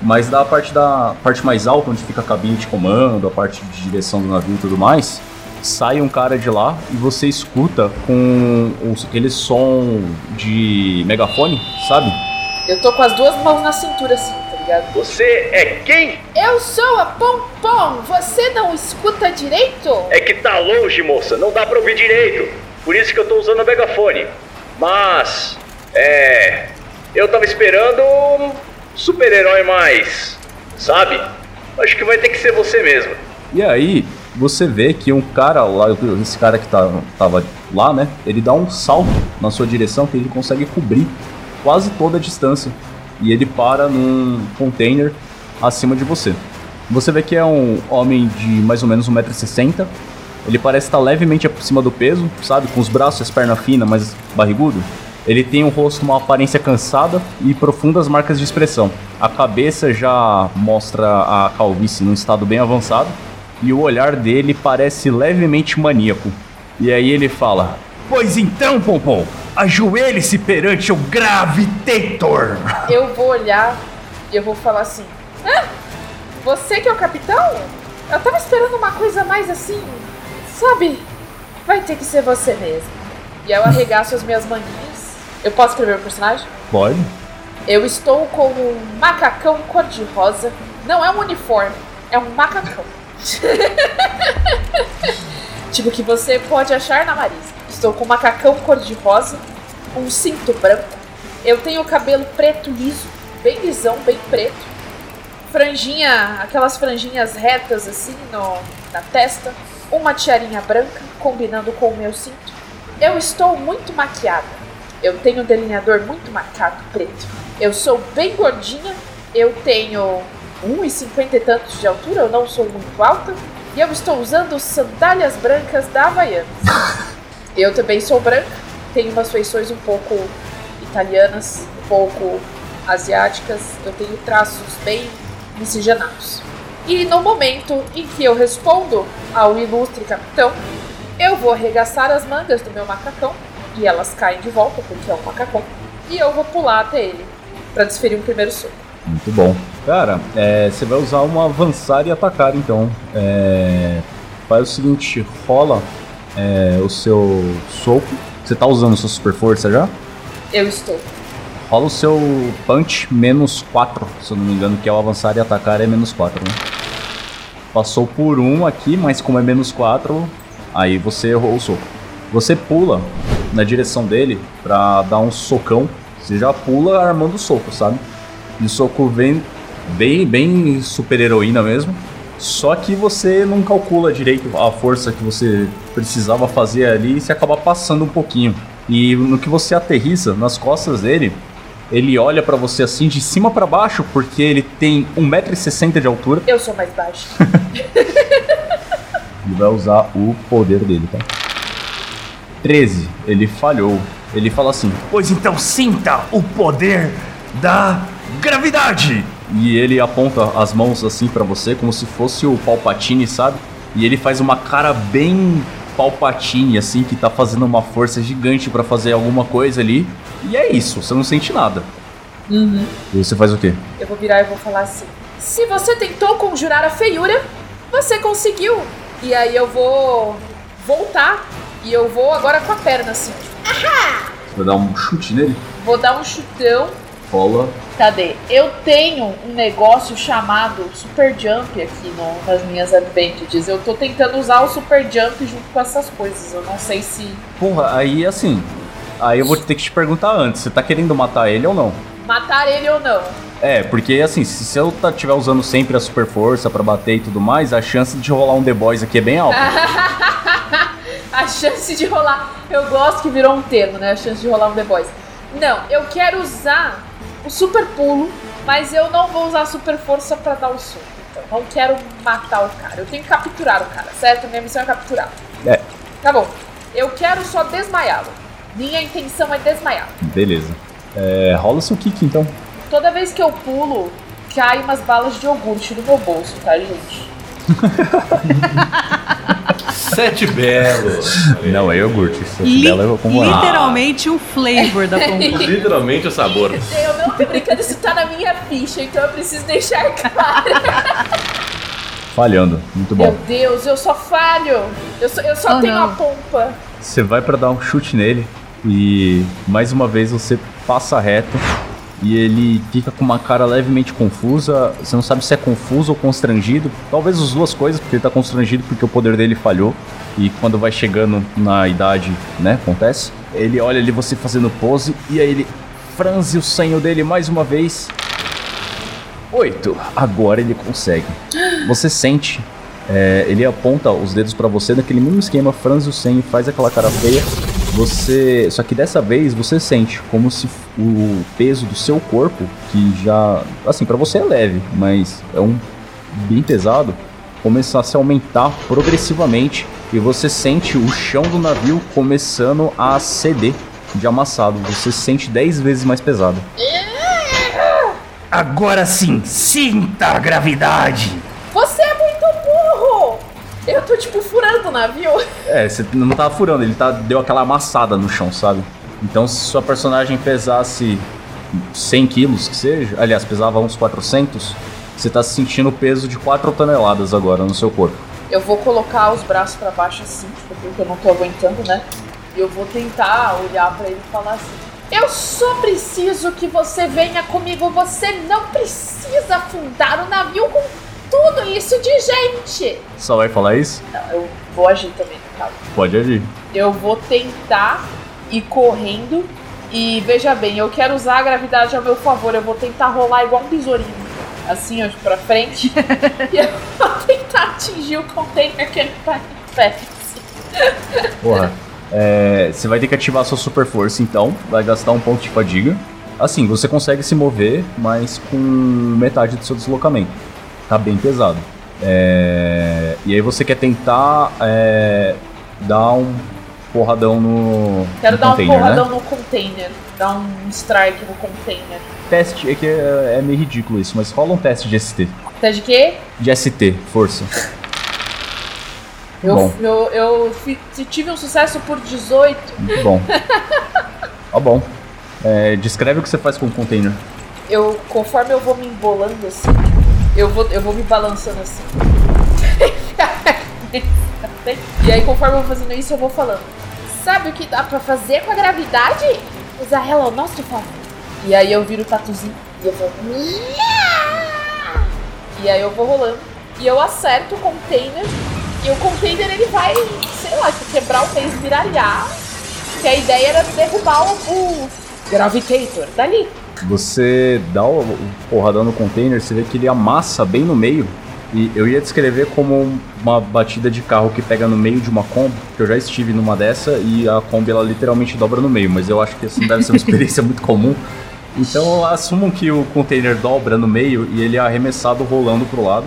Mas da parte da parte mais alta, onde fica a cabine de comando, a parte de direção do navio e tudo mais, sai um cara de lá e você escuta com os- aquele som de megafone, sabe? Eu tô com as duas mãos na cintura, assim, tá ligado? Você é quem? Eu sou a Pompom. Você não escuta direito? É que tá longe, moça, não dá pra ouvir direito. Por isso que eu tô usando o megafone. Mas, é. Eu tava esperando super-herói mais. Sabe? Acho que vai ter que ser você mesmo. E aí, você vê que um cara lá, esse cara que tá, tava lá, né? Ele dá um salto na sua direção que ele consegue cobrir quase toda a distância. E ele para num container acima de você. Você vê que é um homem de mais ou menos 1,60m. Ele parece estar levemente acima do peso, sabe? Com os braços e as pernas finas, mas barrigudo. Ele tem um rosto, uma aparência cansada e profundas marcas de expressão. A cabeça já mostra a calvície num estado bem avançado e o olhar dele parece levemente maníaco. E aí ele fala: Pois então, Pompom, ajoelhe-se perante o Gravitator. Eu vou olhar e eu vou falar assim: ah, Você que é o capitão? Eu tava esperando uma coisa mais assim, sabe? Vai ter que ser você mesmo. E eu arregaço as minhas manguinhas. Eu posso escrever o personagem? Pode? Eu estou com um macacão cor-de-rosa. Não é um uniforme, é um macacão. tipo que você pode achar na Marisa. Estou com um macacão cor-de-rosa, um cinto branco. Eu tenho cabelo preto liso, bem lisão, bem preto. Franjinha, aquelas franjinhas retas assim no, na testa. Uma tiarinha branca, combinando com o meu cinto. Eu estou muito maquiada. Eu tenho um delineador muito marcado, preto. Eu sou bem gordinha. Eu tenho 1,50 e tantos de altura. Eu não sou muito alta. E eu estou usando sandálias brancas da Havaianas. Eu também sou branca. Tenho umas feições um pouco italianas, um pouco asiáticas. Eu tenho traços bem miscigenados. E no momento em que eu respondo ao ilustre capitão, eu vou arregaçar as mangas do meu macacão e elas caem de volta, porque é um macacão. E eu vou pular até ele para desferir um primeiro soco. Muito bom. Cara, é, você vai usar uma avançar e atacar, então. É, faz o seguinte, rola é, o seu soco. Você tá usando sua super força já? Eu estou. Rola o seu punch menos 4, se eu não me engano, que é o avançar e atacar é menos 4, né? Passou por um aqui, mas como é menos 4, aí você errou o soco. Você pula na direção dele pra dar um socão. Você já pula armando o soco, sabe? E o soco vem bem, bem super heroína mesmo. Só que você não calcula direito a força que você precisava fazer ali e você acaba passando um pouquinho. E no que você aterriza nas costas dele, ele olha pra você assim de cima pra baixo, porque ele tem 1,60m de altura. Eu sou mais baixo. e vai usar o poder dele, tá? 13, ele falhou. Ele fala assim: Pois então sinta o poder da gravidade. E ele aponta as mãos assim pra você, como se fosse o Palpatine, sabe? E ele faz uma cara bem Palpatine, assim, que tá fazendo uma força gigante pra fazer alguma coisa ali. E é isso, você não sente nada. Uhum. E você faz o quê? Eu vou virar e vou falar assim: Se você tentou conjurar a feiura, você conseguiu. E aí eu vou voltar e eu vou agora com a perna assim. Ahá! Vai dar um chute nele? Vou dar um chutão. Rola. Cadê? Eu tenho um negócio chamado Super Jump aqui no, nas minhas advantages. Eu tô tentando usar o Super Jump junto com essas coisas. Eu não sei se. Porra, aí assim. Aí eu vou ter que te perguntar antes: você tá querendo matar ele ou não? Matar ele ou não? É, porque assim, se, se eu estiver usando sempre a super força pra bater e tudo mais, a chance de rolar um The Boys aqui é bem alta. a chance de rolar. Eu gosto que virou um termo, né? A chance de rolar um The Boys. Não, eu quero usar o super pulo, mas eu não vou usar super força pra dar o soco. Então, não quero matar o cara. Eu tenho que capturar o cara, certo? Minha missão é capturar. É. Tá bom. Eu quero só desmaiá-lo. Minha intenção é desmaiá-lo. Beleza. É, rola seu kick então. Toda vez que eu pulo, cai umas balas de iogurte no meu bolso, tá, gente? Sete belos. Não, é iogurte. Sete belo é como Literalmente o flavor da pomba. Literalmente o sabor. Eu não tô brincando, isso tá na minha ficha, então eu preciso deixar claro. Falhando, muito bom. Meu Deus, eu só falho. Eu só, eu só Oh, tenho não. a pompa. Você vai pra dar um chute nele e mais uma vez você passa reto e ele fica com uma cara levemente confusa. Você não sabe se é confuso ou constrangido. Talvez as duas coisas, porque ele tá constrangido porque o poder dele falhou. E quando vai chegando na idade, né, acontece. Ele olha ali você fazendo pose e aí ele franze o senho dele mais uma vez Oito. Agora ele consegue. Você sente. é, ele aponta os dedos pra você naquele mesmo esquema, franze o senho, faz aquela cara feia. Você. Só que dessa vez você sente como se o peso do seu corpo, que já. Assim, pra você é leve, mas é um bem pesado, começasse a aumentar progressivamente. E você sente o chão do navio começando a ceder de amassado. Você se sente 10 vezes mais pesado. Agora sim, sinta a gravidade. Você é! Eu tô tipo furando o navio. É, você não tava furando, ele tá, deu aquela amassada no chão, sabe? Então, se sua personagem pesasse 100 quilos, que seja, aliás, pesava uns 400, você tá sentindo o peso de 4 toneladas agora no seu corpo. Eu vou colocar os braços pra baixo assim, porque eu não tô aguentando, né? E eu vou tentar olhar pra ele e falar assim: Eu só preciso que você venha comigo. Você não precisa afundar o navio com tudo isso de gente. Só vai falar isso? Não, eu vou agir também, no caso. Pode agir. Eu vou tentar ir correndo. E veja bem, eu quero usar a gravidade a meu favor. Eu vou tentar rolar igual um besourinho. Assim, ó, pra frente. e eu vou tentar atingir o container que ele tá em pé. Porra. É, você vai ter que ativar a sua super força, então. Vai gastar um ponto de fadiga. Assim, você consegue se mover, mas com metade do seu deslocamento. Tá bem pesado. É, e aí você quer tentar é, dar um porradão no, Quero no dar um container, porradão né? no container. Dar um strike no container. Teste, é que é, é meio ridículo isso, mas rola um teste de ST. Tá de quê? De ST, força. Eu, Bom. eu, eu tive um sucesso por 18. Muito bom. Tá bom. É, descreve o que você faz com o container. Eu, conforme eu vou me embolando assim, eu vou, eu vou me balançando assim. e aí, conforme eu vou fazendo isso, eu vou falando. Sabe o que dá pra fazer com a gravidade? Usar ela ao nosso favor. E aí eu viro o tatuzinho e eu vou. E aí eu vou rolando. E eu acerto o container. E o container ele vai, sei lá, quebrar o mês, viralhar. Que a ideia era derrubar o, o Gravitator dali. Você dá o, porradão no container, você vê que ele amassa bem no meio. E eu ia descrever como uma batida de carro que pega no meio de uma Kombi, que eu já estive numa dessa e a Kombi ela literalmente dobra no meio, mas eu acho que isso deve ser uma experiência muito comum. Então assumam que o container dobra no meio e ele é arremessado rolando pro lado.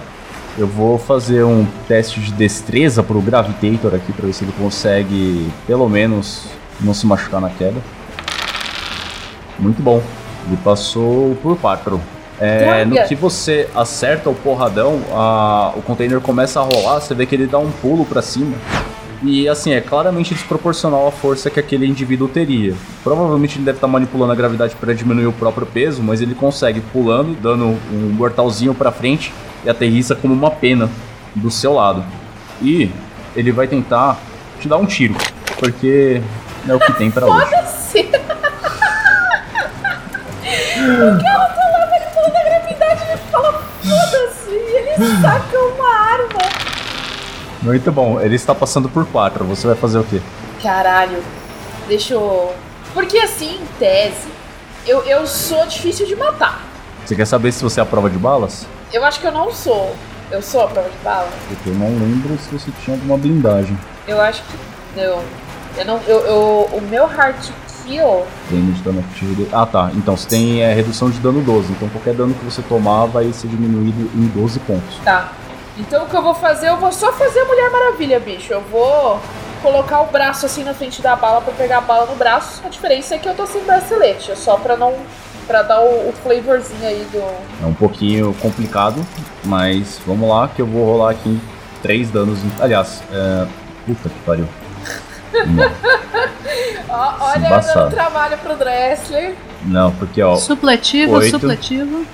Eu vou fazer um teste de destreza pro Gravitator aqui pra ver se ele consegue pelo menos não se machucar na queda. Muito bom. Ele passou por 4. É, no que você acerta o porradão, a- o container começa a rolar, você vê que ele dá um pulo pra cima. E assim, é claramente desproporcional à força que aquele indivíduo teria. Provavelmente ele deve estar manipulando a gravidade para diminuir o próprio peso, mas ele consegue pulando, dando um mortalzinho pra frente e aterrissa como uma pena do seu lado. E ele vai tentar te dar um tiro, porque é o que tem pra hoje. O cara tá lá manipulando a gravidade e fala foda-se! E ele saca uma arma. Muito bom, ele está passando por 4, você vai fazer o quê? Caralho, deixa eu. Porque assim, em tese, eu, eu sou difícil de matar. Você quer saber se você é a prova de balas? Eu acho que eu não sou. Eu sou a prova de bala? Porque eu não lembro se você tinha alguma blindagem. Eu acho que. Não. Eu não. Eu, eu, o meu hard Dano de dano de- Ah tá, então você tem é, redução de dano 12. Então qualquer dano que você tomar vai ser diminuído em 12 pontos. Tá. Então o que eu vou fazer? Eu vou só fazer a Mulher Maravilha, bicho. Eu vou colocar o braço assim na frente da bala pra pegar a bala no braço. A diferença é que eu tô sem bracelete. É só pra não. pra dar o, o flavorzinho aí do. É um pouquinho complicado, mas vamos lá que eu vou rolar aqui 3 danos. Aliás, é... Puta que pariu. Não, Ó, olha, eu dando trabalho pro Dressler. não porque ó, Supletivo, Oito. supletivo.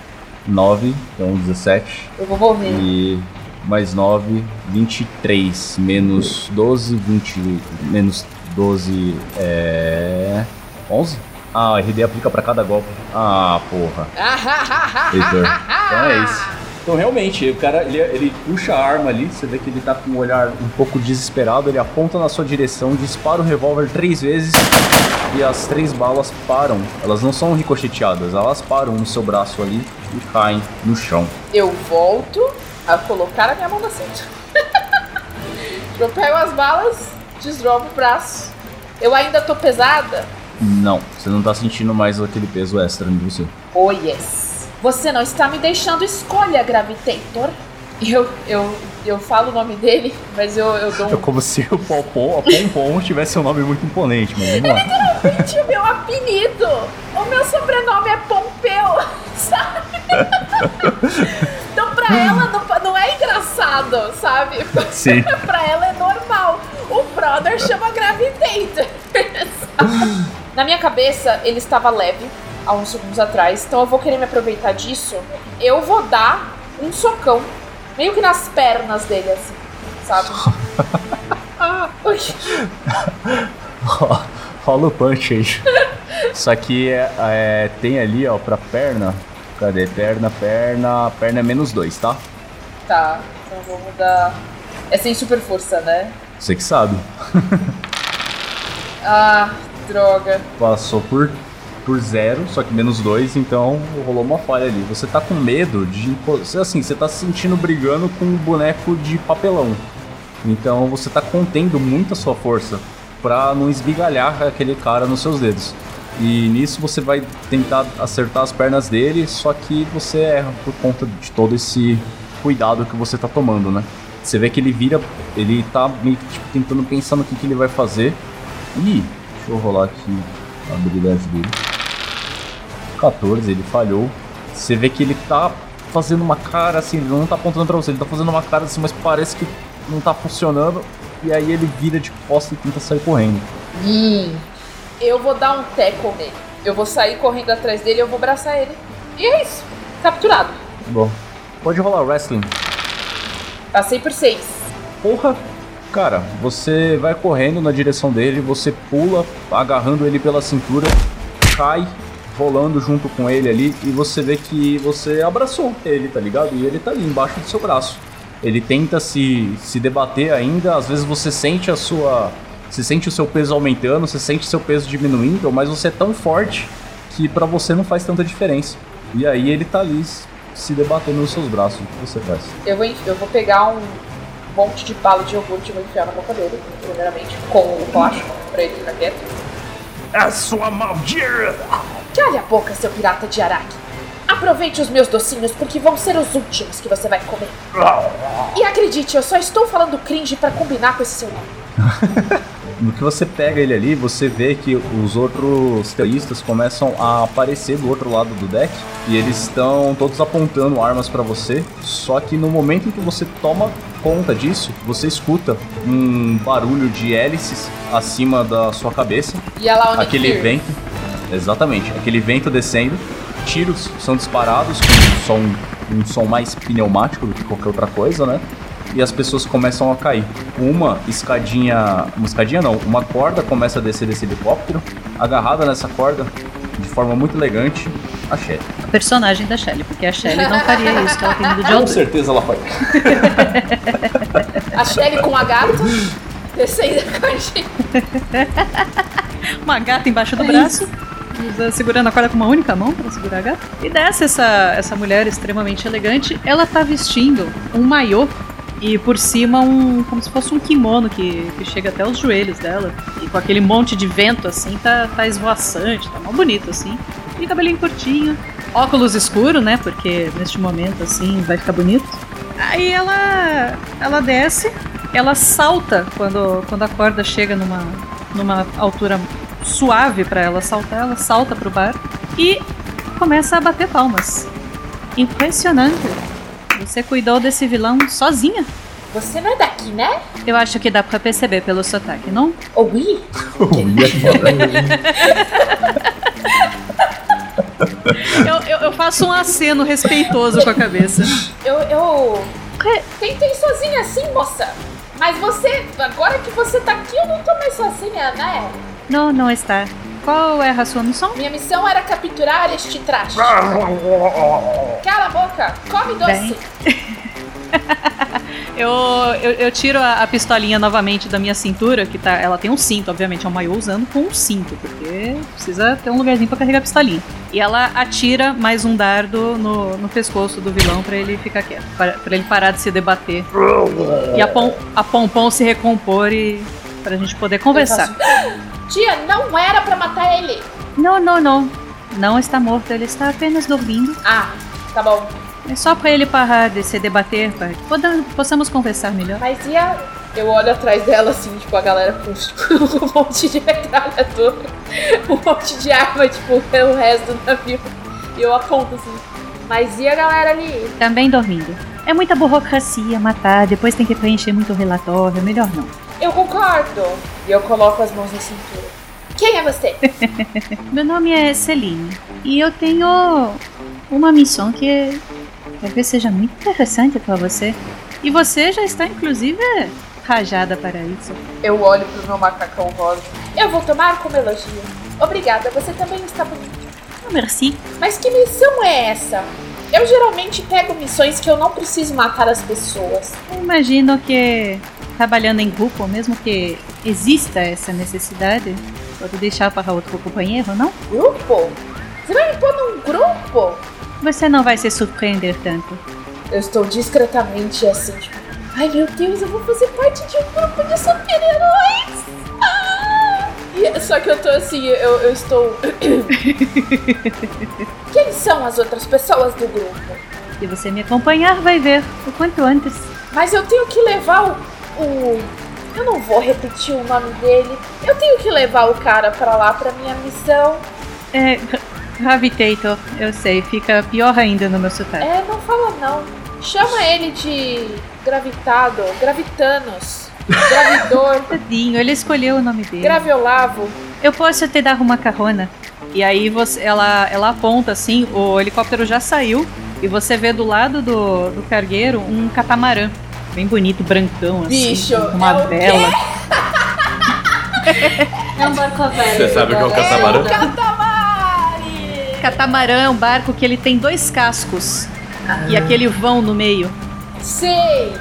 9, então 17. Eu vou morrer. E mais 9, 23. Menos 12, 20. Menos 12 é. 11? Ah, RD aplica pra cada golpe. Ah, porra. Heitor. Então é isso. Então realmente, o cara ele, ele puxa a arma ali, você vê que ele tá com um olhar um pouco desesperado, ele aponta na sua direção, dispara o revólver três vezes e as três balas param. Elas não são ricocheteadas, elas param no seu braço ali e caem no chão. Eu volto a colocar a minha mão na cintura. eu pego as balas, desdobro o braço. Eu ainda tô pesada? Não, você não tá sentindo mais aquele peso extra em você. Oh yes. Você não está me deixando escolha, Gravitator. Eu, eu, eu falo o nome dele, mas eu, eu dou um... É como se o Pompom, a Pompom tivesse um nome muito imponente, vamos lá. Literalmente o meu apelido. O meu sobrenome é Pompeu, sabe? então pra ela não, não é engraçado, sabe? Sim. pra ela é normal. O brother chama Gravitator. Na minha cabeça, ele estava leve há uns segundos atrás, então eu vou querer me aproveitar disso. Eu vou dar um socão, meio que nas pernas dele, assim, sabe? Ui. Rola o punch aí. Isso aqui é, é- tem ali, ó, pra perna. Cadê? Perna, perna. Perna é menos dois, tá? Tá, então vamos dar. É sem super força, né? Você que sabe. Ah, droga. Passou por, por zero, só que menos dois, então rolou uma falha ali. Você tá com medo de. Assim, você tá se sentindo brigando com um boneco de papelão. Então você tá contendo muito a sua força pra não esbigalhar aquele cara nos seus dedos. E nisso você vai tentar acertar as pernas dele, só que você erra por conta de todo esse cuidado que você tá tomando, né? Você vê que ele vira, ele tá meio que tipo, tentando pensar no que, que ele vai fazer. Ih, deixa eu rolar aqui a habilidade dele. 14, ele falhou. Você vê que ele tá fazendo uma cara assim, ele não tá apontando pra você, ele tá fazendo uma cara assim, mas parece que não tá funcionando. E aí ele vira de costa e tenta sair correndo. Hum. Eu vou dar um tackle nele. Eu vou sair correndo atrás dele, eu vou abraçar ele. E é isso. Capturado. Bom, pode rolar wrestling. Passei por seis. Porra! Cara, você vai correndo na direção dele, você pula, agarrando ele pela cintura, cai, rolando junto com ele ali, e você vê que você abraçou ele, tá ligado? E ele tá ali embaixo do seu braço. Ele tenta se, se debater ainda, às vezes você sente a sua. Você sente o seu peso aumentando, você sente seu peso diminuindo, mas você é tão forte que pra você não faz tanta diferença. E aí ele tá ali se debatendo nos seus braços. O que você faz? Eu vou, eu vou pegar um monte de bala de iogurte e vou enfiar na boca dele, primeiramente, com o plástico, pra ele ficar quieto. A sua maldita! Cale a boca, seu pirata de Araque. Aproveite os meus docinhos porque vão ser os últimos que você vai comer. E acredite, eu só estou falando cringe pra combinar com esse seu nome. No que você pega ele ali, você vê que os outros terroristas começam a aparecer do outro lado do deck e eles estão todos apontando armas pra você. Só que no momento em que você toma conta disso, você escuta um barulho de hélices acima da sua cabeça. E ela onde Aquele vento, exatamente, aquele vento descendo. Tiros são disparados com um som, um som mais pneumático do que qualquer outra coisa, né? E as pessoas começam a cair. Uma escadinha. Uma escadinha não, uma corda começa a descer desse helicóptero. Agarrada nessa corda, de forma muito elegante, a Shelly. A personagem da Shelly, porque a Shelly não faria isso, que ela tem medo de Com altura. certeza ela faz. A Shelly com a gata descendo com a gente. Uma gata embaixo do braço, usa- segurando a corda com uma única mão para segurar a gata. E desce essa, essa mulher extremamente elegante. Ela tá vestindo um maiô e por cima um. como se fosse um kimono que, que chega até os joelhos dela. E com aquele monte de vento assim, tá, tá esvoaçante, tá mal bonito assim. E cabelinho curtinho. Óculos escuro, né? Porque neste momento assim vai ficar bonito. Aí ela ela desce, ela salta quando, quando a corda chega numa, numa altura suave pra ela saltar, ela salta pro bar e começa a bater palmas. Impressionante. Você cuidou desse vilão sozinha? Você não é daqui, né? Eu acho que dá pra perceber pelo sotaque, não? Oui? Eu, eu, eu faço um aceno respeitoso com a cabeça. Eu, eu tentei sozinha assim, moça. Mas você, agora que você tá aqui, eu não tô mais sozinha, né? Não, não está. qual é a sua missão? Minha missão era capturar este traste. Cala a boca! Come doce! Eu, eu, eu tiro a, a pistolinha novamente da minha cintura, que tá. Ela tem um cinto, obviamente, é um maiô usando com um cinto, porque precisa ter um lugarzinho pra carregar a pistolinha. E ela atira mais um dardo no, no pescoço do vilão pra ele ficar quieto, pra ele parar de se debater. E a, pom, a Pompom se recompor e. pra gente poder conversar. Tia, não era pra matar ele! Não, não, não. Não está morto, ele está apenas dormindo. Ah, tá bom. É só pra ele parar de se debater, para que possamos conversar melhor. Mas e a. Eu olho atrás dela assim, tipo, a galera com tipo, um monte de metralhadora, um monte de arma, tipo, o resto do navio. E eu aponto assim. Mas e a galera ali? Também dormindo. É muita burocracia matar, depois tem que preencher muito relatório, melhor não. Eu concordo. E eu coloco as mãos na cintura. Quem é você? Meu nome é Celine e eu tenho uma missão que talvez seja muito interessante para você. E você já está, inclusive, rajada para isso. Eu olho pro meu macacão rosa. Eu vou tomar como elogio. Obrigada, você também está bonito. Oh, merci. Mas que missão é essa? Eu geralmente pego missões que eu não preciso matar as pessoas. Imagino que trabalhando em grupo, mesmo que exista essa necessidade, pode deixar para outro companheiro, não? Grupo? Você vai me pôr num grupo? Você não vai se surpreender tanto. Eu estou discretamente assim, tipo, ai meu Deus, eu vou fazer parte de um grupo de super-heróis! Ah! E- só que eu tô assim, eu, eu estou. Quem são as outras pessoas do grupo? Se você me acompanhar, vai ver o quanto antes. Mas eu tenho que levar o. o- Eu não vou repetir o nome dele. Eu tenho que levar o cara pra lá pra minha missão. É. Gra- Gravitator, eu sei, fica pior ainda no meu sotaque. É, não fala não. Chama ele de gravitado, gravitanos, gravidor, Tadinho, ele escolheu o nome dele. graviolavo. Eu posso te dar uma carona. E aí você, ela, ela aponta assim, o helicóptero já saiu e você vê do lado do, do cargueiro um catamarã. Bem bonito, brancão, assim. Bicho, com uma é vela. É um barco a. Você sabe o que é um catamarã? Catamari! Catamarã é um barco que ele tem dois cascos. E aquele vão no meio. Sei!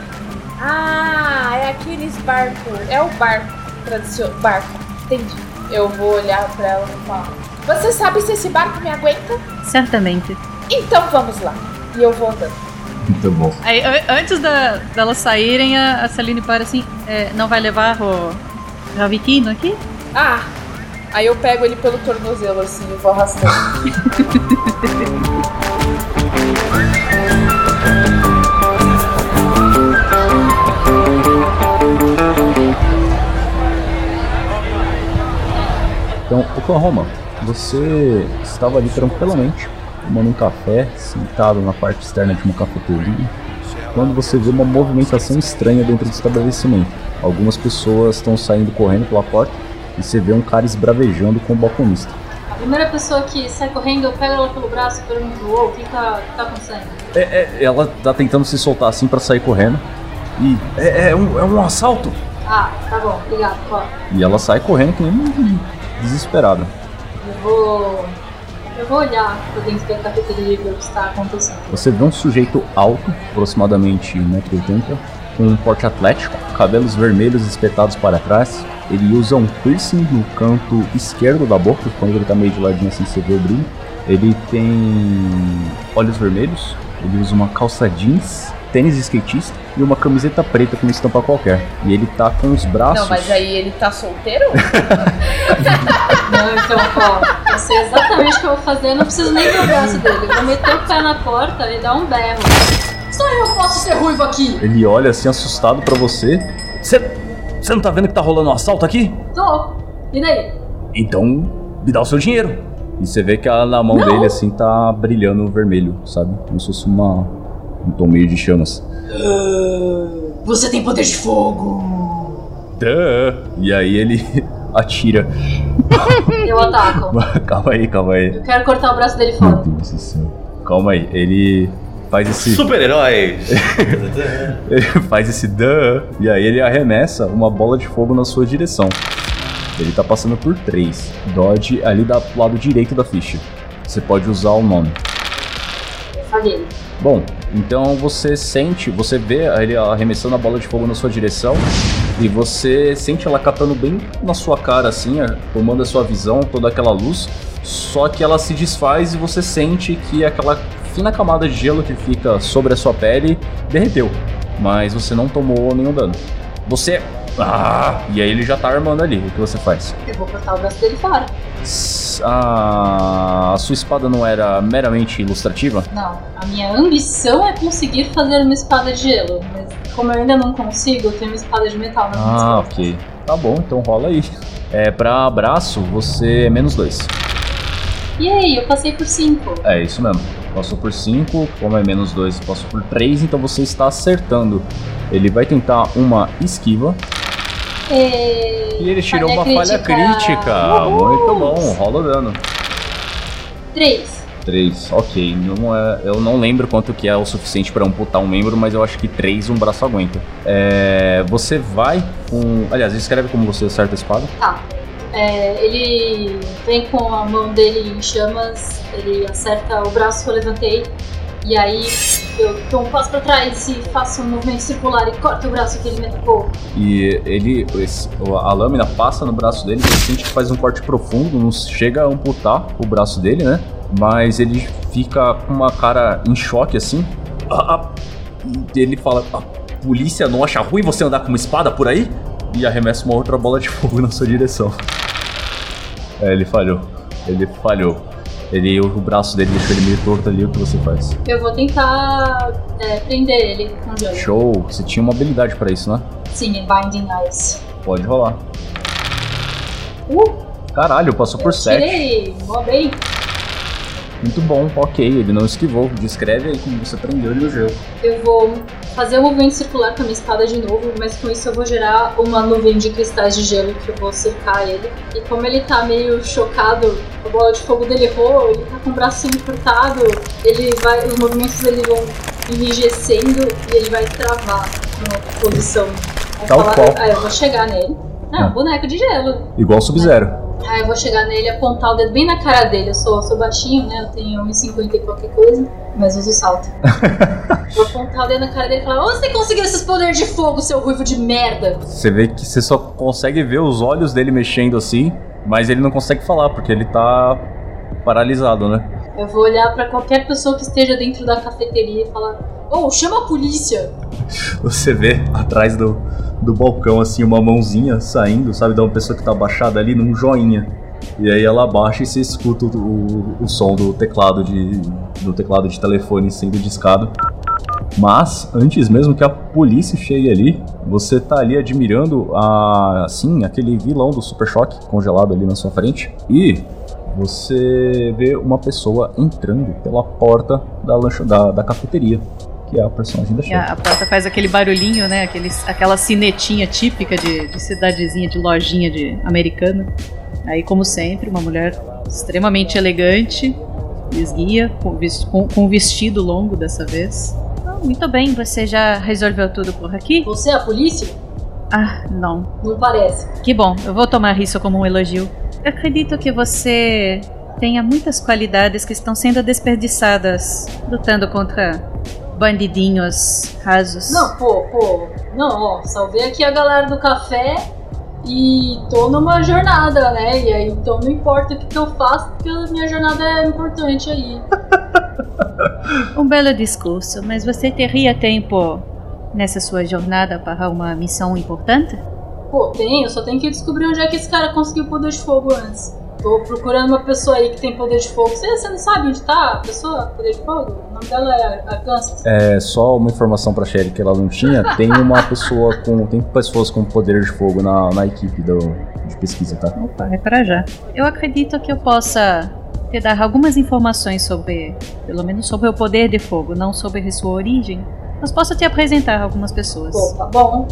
Ah, é aqueles barcos. É o barco tradicional. Barco, entendi. Eu vou olhar pra ela e falar: Você sabe se esse barco me aguenta? Certamente. Então vamos lá. E eu vou andando. Muito bom. Aí, an- antes da, delas saírem, a, a Celine para assim: é, não vai levar o Gravitino aqui? Ah! Aí eu pego ele pelo tornozelo assim e vou arrastando. Então, Oklahoma, você estava ali tranquilamente, tomando um café, sentado na parte externa de uma cafeteria, quando você vê uma movimentação estranha dentro do estabelecimento. Algumas pessoas estão saindo correndo pela porta e você vê um cara esbravejando com o balconista. A primeira pessoa que sai correndo, eu pego ela pelo braço e pergunto, ô, o que tá, que tá acontecendo? É, é, ela tá tentando se soltar assim pra sair correndo. E é, é um, é um assalto. Ah, tá bom, obrigado, ó. E ela sai correndo que nem desesperada. Eu vou. Eu vou olhar pra dentro da cafeteria e ver o que está acontecendo. Você vê um sujeito alto, aproximadamente 1,80m, com um porte atlético, cabelos vermelhos espetados para trás. Ele usa um piercing no canto esquerdo da boca, quando ele tá meio de ladinho assim você vê o brilho. Ele tem olhos vermelhos, ele usa uma calça jeans, tênis de skatista e uma camiseta preta com uma estampa qualquer. E ele tá com os braços. Não, mas aí ele tá solteiro? Não, então, ó, eu sei exatamente o que eu vou fazer, eu não preciso nem ver o braço dele. Eu vou meter o pé na porta e dar um berro. Só eu posso ser ruivo aqui! Ele olha assim assustado pra você. Você você não tá vendo que tá rolando um assalto aqui? Tô! E daí? Então, me dá o seu dinheiro. E você vê que a- na mão Não. dele assim tá brilhando vermelho, sabe? Como se fosse uma um tom meio de chamas. Você tem poder de fogo! Duh. E aí ele atira. Eu ataco. calma aí, calma aí. Eu quero cortar o braço dele Meu fora. Deus do céu. Calma aí. Ele faz esse Super-heróis! ele faz esse duh, e aí ele arremessa uma bola de fogo na sua direção. Ele tá passando por 3. Dodge ali do lado direito da ficha. Você pode usar o nome. Falhei. Bom, então você sente, você vê ele arremessando a bola de fogo na sua direção e você sente ela catando bem na sua cara, assim, é, tomando a sua visão, toda aquela luz. Só que ela se desfaz e você sente que aquela fina camada de gelo que fica sobre a sua pele derreteu. Mas você não tomou nenhum dano. Você. Ah! E aí ele já tá armando ali. O que você faz? Eu vou cortar o braço dele fora. A, a sua espada não era meramente ilustrativa? Não, a minha ambição é conseguir fazer uma espada de gelo. Mas como eu ainda não consigo, eu tenho uma espada de metal na minha Ah, ok. Tá bom, então rola aí. É, pra abraço, você é menos dois. E aí, eu passei por 5. É isso mesmo. Passou por 5, como é menos 2, passou por 3, então você está acertando. Ele vai tentar uma esquiva. E, E ele tirou uma falha crítica. Muito bom, rola o dano. 3. 3, ok. Não é, eu não lembro quanto que é o suficiente para amputar um membro, mas eu acho que 3 um braço aguenta. É, você vai com. Aliás, escreve como você acerta a espada. Tá. É, ele vem com a mão dele em chamas, ele acerta o braço que eu levantei, e aí eu dou um passo pra trás e faço um movimento circular e corto o braço que ele me atacou. E ele. a lâmina passa no braço dele, você sente que faz um corte profundo, não chega a amputar o braço dele, né? Mas ele fica com uma cara em choque assim. Ah, ah. Ele fala: A polícia não acha ruim você andar com uma espada por aí? E arremessa uma outra bola de fogo na sua direção. É, ele falhou. Ele falhou. Ele, o braço dele deixou ele meio torto ali, o que você faz? Eu vou tentar é, prender ele com gelo. Show! Você tinha uma habilidade pra isso, né? Sim, Binding Ice. Pode rolar. Uh, Caralho, passou por 7. tirei, mó bem. Muito bom, ok, ele não esquivou. Descreve aí como você prendeu ele no gelo. Eu vou fazer o movimento circular com a minha espada de novo, mas com isso eu vou gerar uma nuvem de cristais de gelo que eu vou cercar ele. E como ele tá meio chocado, a bola de fogo dele errou, ele tá com o braço encurtado, ele vai. Os movimentos dele vão enrijecendo e ele vai travar numa posição. Aí Tal falar- qual. Aí eu vou chegar nele. Ah, Ah. um boneco de gelo. Igual Sub-Zero. Aí eu vou chegar nele e apontar o dedo bem na cara dele. Eu sou, sou baixinho, né? Eu tenho 1,50 e qualquer coisa, mas uso salto. vou apontar o dedo na cara dele e falar: Onde você conseguiu esses poderes de fogo, seu ruivo de merda? Você vê que você só consegue ver os olhos dele mexendo assim, mas ele não consegue falar, porque ele tá paralisado, né? Eu vou olhar pra qualquer pessoa que esteja dentro da cafeteria e falar: Oh, chama a polícia! Você vê atrás do, do balcão, assim, uma mãozinha saindo, sabe? Da uma pessoa que tá abaixada ali num joinha. E aí ela abaixa e você escuta o, o, o som do teclado de, do teclado de telefone sendo discado. Mas, antes mesmo que a polícia chegue ali, você tá ali admirando a, assim, aquele vilão do Super Choque congelado ali na sua frente. E você vê uma pessoa entrando pela porta da, lancha, da, da cafeteria, que é a personagem da E Shelly. a, a porta faz aquele barulhinho, né? Aquele, aquela sinetinha típica de, de cidadezinha, de lojinha de americana. Aí, como sempre, uma mulher extremamente elegante, esguia, com, com, com vestido longo dessa vez. Ah, muito bem, você já resolveu tudo por aqui? Você é a polícia? Ah, não. Não parece. Que bom, eu vou tomar isso como um elogio. Acredito que você tenha muitas qualidades que estão sendo desperdiçadas lutando contra bandidinhos rasos. Não, pô, pô. Não, ó, salvei aqui a galera do café e tô numa jornada, né? E aí, então não importa o que, que eu faço, porque a minha jornada é importante aí. Um belo discurso, mas você teria tempo nessa sua jornada para uma missão importante? Pô, tem, eu só tenho que descobrir onde é que esse cara conseguiu poder de fogo antes. Tô procurando uma pessoa aí que tem poder de fogo. Você, você não sabe onde tá a pessoa com poder de fogo? O nome dela é Arkansas. É só uma informação pra Shelly que ela não tinha. Tem uma pessoa com. Tem pessoas com poder de fogo na, na equipe do, de pesquisa, tá? Opa, é para já. Eu acredito que eu possa te dar algumas informações sobre, pelo menos sobre o poder de fogo, não sobre sua origem. Mas posso te apresentar algumas pessoas. Pô, tá bom.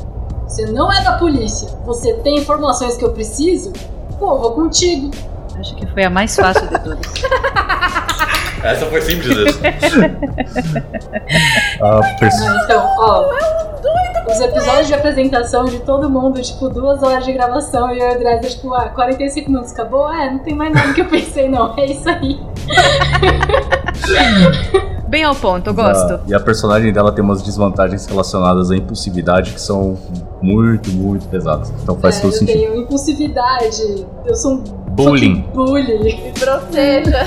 Você não é da polícia. Você tem informações que eu preciso? Pô, vou contigo. Acho que foi a mais fácil de todas. Essa foi simples. essa. A Ah, então, ó. os episódios de apresentação de todo mundo, tipo, duas horas de gravação e eu e o André, tipo, ah, 45 minutos acabou? É, não tem mais nada que eu pensei, não. É isso aí. Bem ao ponto, eu gosto. Ah, e a personagem dela tem umas desvantagens relacionadas à impulsividade que são muito, muito pesadas. Então faz É, todo eu sentido. tenho impulsividade, eu sou um Bullying. fucking bully. Me proteja.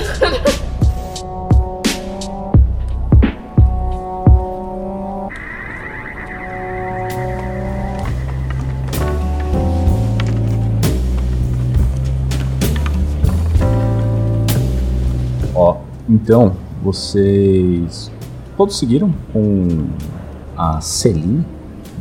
Ó, então, vocês todos seguiram com a Celine.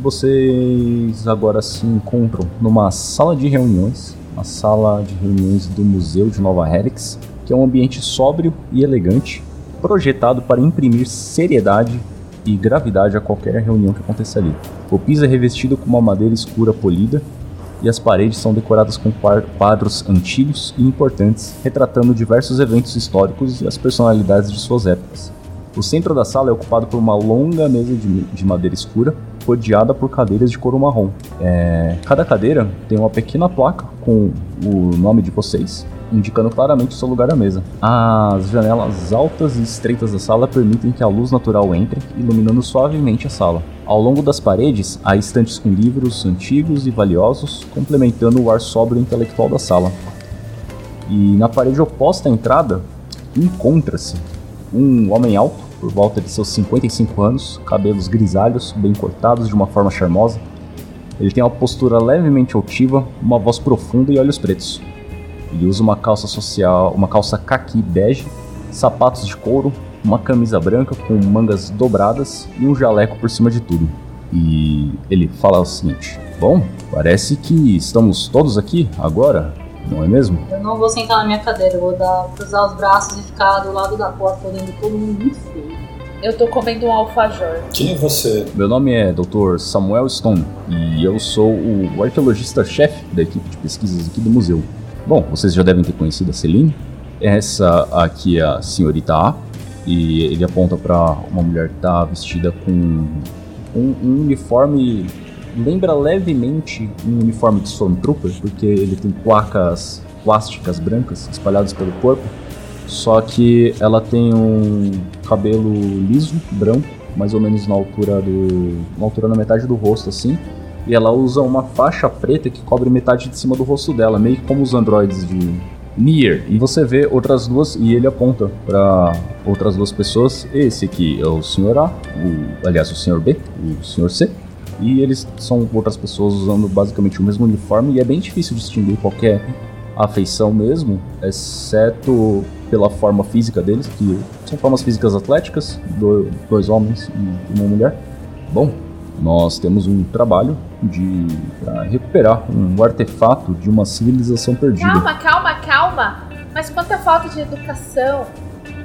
Vocês agora se encontram numa sala de reuniões, a sala de reuniões do Museu de Nova Helix, que é um ambiente sóbrio e elegante, projetado para imprimir seriedade e gravidade a qualquer reunião que aconteça ali. O piso é revestido com uma madeira escura polida e as paredes são decoradas com quadros antigos e importantes, retratando diversos eventos históricos e as personalidades de suas épocas. O centro da sala é ocupado por uma longa mesa de, de madeira escura, rodeada por cadeiras de couro marrom. É, cada cadeira tem uma pequena placa com o nome de vocês, indicando claramente o seu lugar à mesa. As janelas altas e estreitas da sala permitem que a luz natural entre, iluminando suavemente a sala. Ao longo das paredes, há estantes com livros antigos e valiosos, complementando o ar sóbrio intelectual da sala. E na parede oposta à entrada, encontra-se um homem alto, por volta de seus 55 anos, cabelos grisalhos, bem cortados de uma forma charmosa. Ele tem uma postura levemente altiva, uma voz profunda e olhos pretos. Ele usa uma calça social, uma calça caqui bege, sapatos de couro, uma camisa branca com mangas dobradas e um jaleco por cima de tudo. E ele fala o seguinte: Bom, parece que estamos todos aqui agora, não é mesmo? Eu não vou sentar na minha cadeira, eu vou dar, cruzar os braços e ficar do lado da porta olhando todo mundo muito feio. Eu tô comendo um alfajor. Quem é você? Meu nome é Dr. Samuel Stone e eu sou o arqueologista-chefe da equipe de pesquisas aqui do museu. Bom, vocês já devem ter conhecido a Celine. Essa aqui é a senhorita A e ele aponta para uma mulher que está vestida com um, um uniforme lembra levemente um uniforme de Stormtrooper, porque ele tem placas plásticas brancas espalhadas pelo corpo. Só que ela tem um cabelo liso, branco, mais ou menos na altura do. na altura na metade do rosto, assim. E ela usa uma faixa preta que cobre metade de cima do rosto dela, meio como os androides de Nier. E você vê outras duas, e ele aponta para outras duas pessoas. Esse aqui é o Sr. A, o, aliás, o Sr. B, o Sr. C. E eles são outras pessoas usando basicamente o mesmo uniforme, e é bem difícil distinguir qualquer afeição mesmo, exceto pela forma física deles, que são formas físicas atléticas, do- dois homens e uma mulher. Bom, nós temos um trabalho de pra recuperar um artefato de uma civilização perdida. Calma, calma, calma. Mas quanta falta de educação.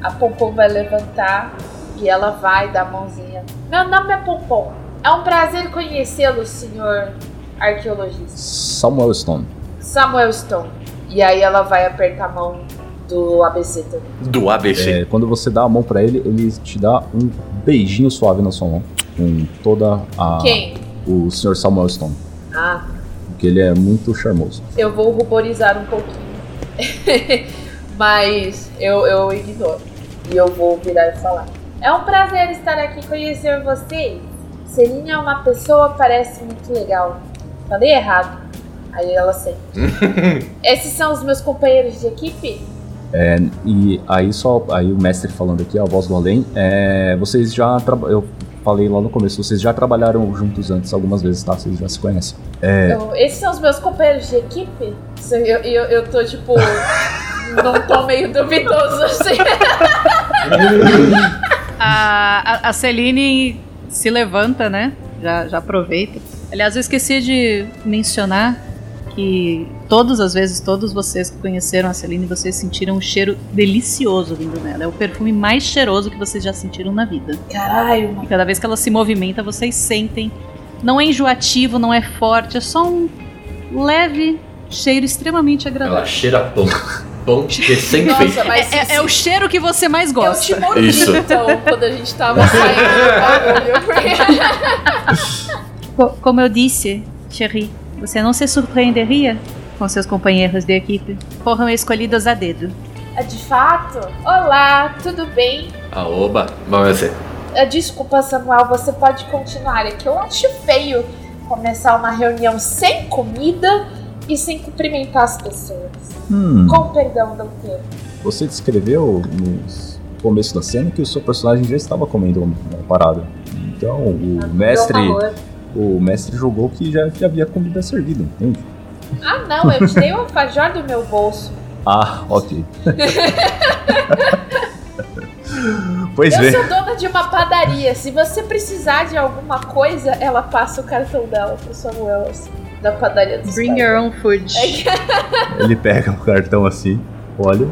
A Pompom vai levantar e ela vai dar a mãozinha. Meu nome é Pompom. É um prazer conhecê-lo, senhor arqueologista. Samuel Stone. Samuel Stone. E aí ela vai apertar a mão do ABC também. Do ABC. É, quando você dá a mão pra ele, ele te dá um beijinho suave na sua mão, com toda a Quem? o Sr. Samuel Stone, Ah, porque ele é muito charmoso. eu vou ruborizar um pouquinho. Mas eu, eu ignoro. E eu vou virar e falar. É um prazer estar aqui conhecer vocês. Celine é uma pessoa, parece muito legal. Falei errado. Aí ela sente. Esses são os meus companheiros de equipe? É, e aí só aí o mestre falando aqui, a voz do além, é, vocês já eu falei lá no começo, vocês já trabalharam juntos antes algumas vezes, tá? Vocês já se conhecem. É, Eu- esses são os meus companheiros de equipe? Eu, eu, eu tô tipo. num tom meio duvidoso assim. A, a, a Celine se levanta, né? Já, já aproveita. Aliás, eu esqueci de mencionar que todas as vezes, todos vocês que conheceram a Celine, vocês sentiram um cheiro delicioso vindo nela. É o perfume mais cheiroso que vocês já sentiram na vida. Caralho, E cada vez que ela se movimenta, vocês sentem. Não é enjoativo, não é forte, é só um leve cheiro extremamente Ela agradável. cheira pão. Pão recém-feito. Nossa, mas É, é- é o cheiro que você mais Eu gosta. te mordi Isso. então quando a gente tava saindo do bagulho. Porque... Como eu disse, Cherry, você não se surpreenderia com seus companheiros de equipe. Foram escolhidos a dedo. Ah, De fato? Olá, tudo bem? Ah, oba, vamos ser. Ah, Desculpa, Samuel, você pode continuar. É que eu acho feio começar uma reunião sem comida e sem cumprimentar as pessoas. Hum, Com perdão do termo. você descreveu no começo da cena que o seu personagem já estava comendo uma parada. Então, o mestre, Meu favor. O mestre jogou que já, já havia comida servida, entende? Ah, não, eu te dei o alfajor do meu bolso. Ah, ok. pois Eu bem. sou dona de uma padaria. Se você precisar de alguma coisa, ela passa o cartão dela pro Samuel, assim, da padaria do Bring your own food. Ele pega o cartão assim, olha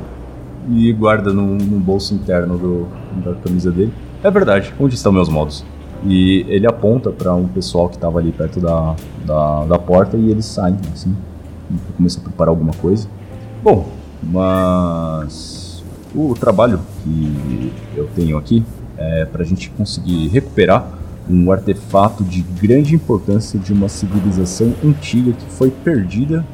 e guarda num, num bolso interno do, da camisa dele. É verdade, onde estão meus modos? E ele aponta para um pessoal que estava ali perto da, da, da porta e eles saem assim, começam a preparar alguma coisa. Bom, mas o trabalho que eu tenho aqui é para a gente conseguir recuperar um artefato de grande importância de uma civilização antiga que foi perdida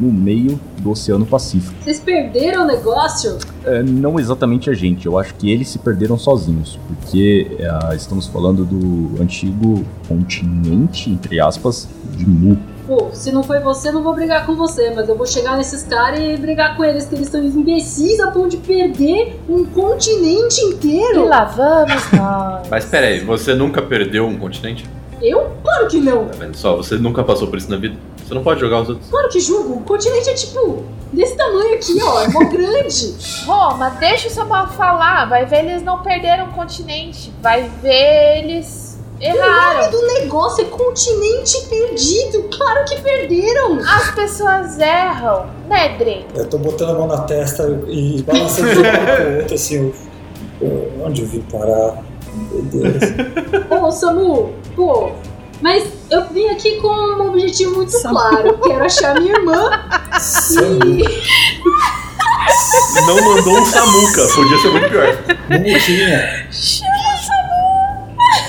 no meio do Oceano Pacífico. Vocês perderam o negócio? É, não exatamente a gente, eu acho que eles se perderam sozinhos, porque é, estamos falando do antigo continente, entre aspas, de Mu. Pô, se não foi você, não vou brigar com você, mas eu vou chegar nesses caras e brigar com eles, que eles são imbecis a ponto de perder um continente E inteiro. lá vamos nós. Mas pera aí, você nunca perdeu um continente? Eu? Claro que não. Tá vendo só? Você nunca passou por isso na vida? Você não pode jogar os outros. Claro que julgo. O continente é tipo desse tamanho aqui, ó. É mó grande. Roma, deixa o Samuel falar. Vai ver eles não perderam o continente. Vai ver eles O erraram. nome do negócio é continente perdido. Claro que perderam. As pessoas erram, né, Dren? Eu tô botando a mão na testa e balançando de um lado pro outro, assim, eu, eu- onde eu vim parar? Meu Deus. Ô, Samu, pô. Mas eu vim aqui com um objetivo muito Samu. claro. Quero achar minha irmã. E Não mandou um Samuca, podia ser muito pior. Mundinha.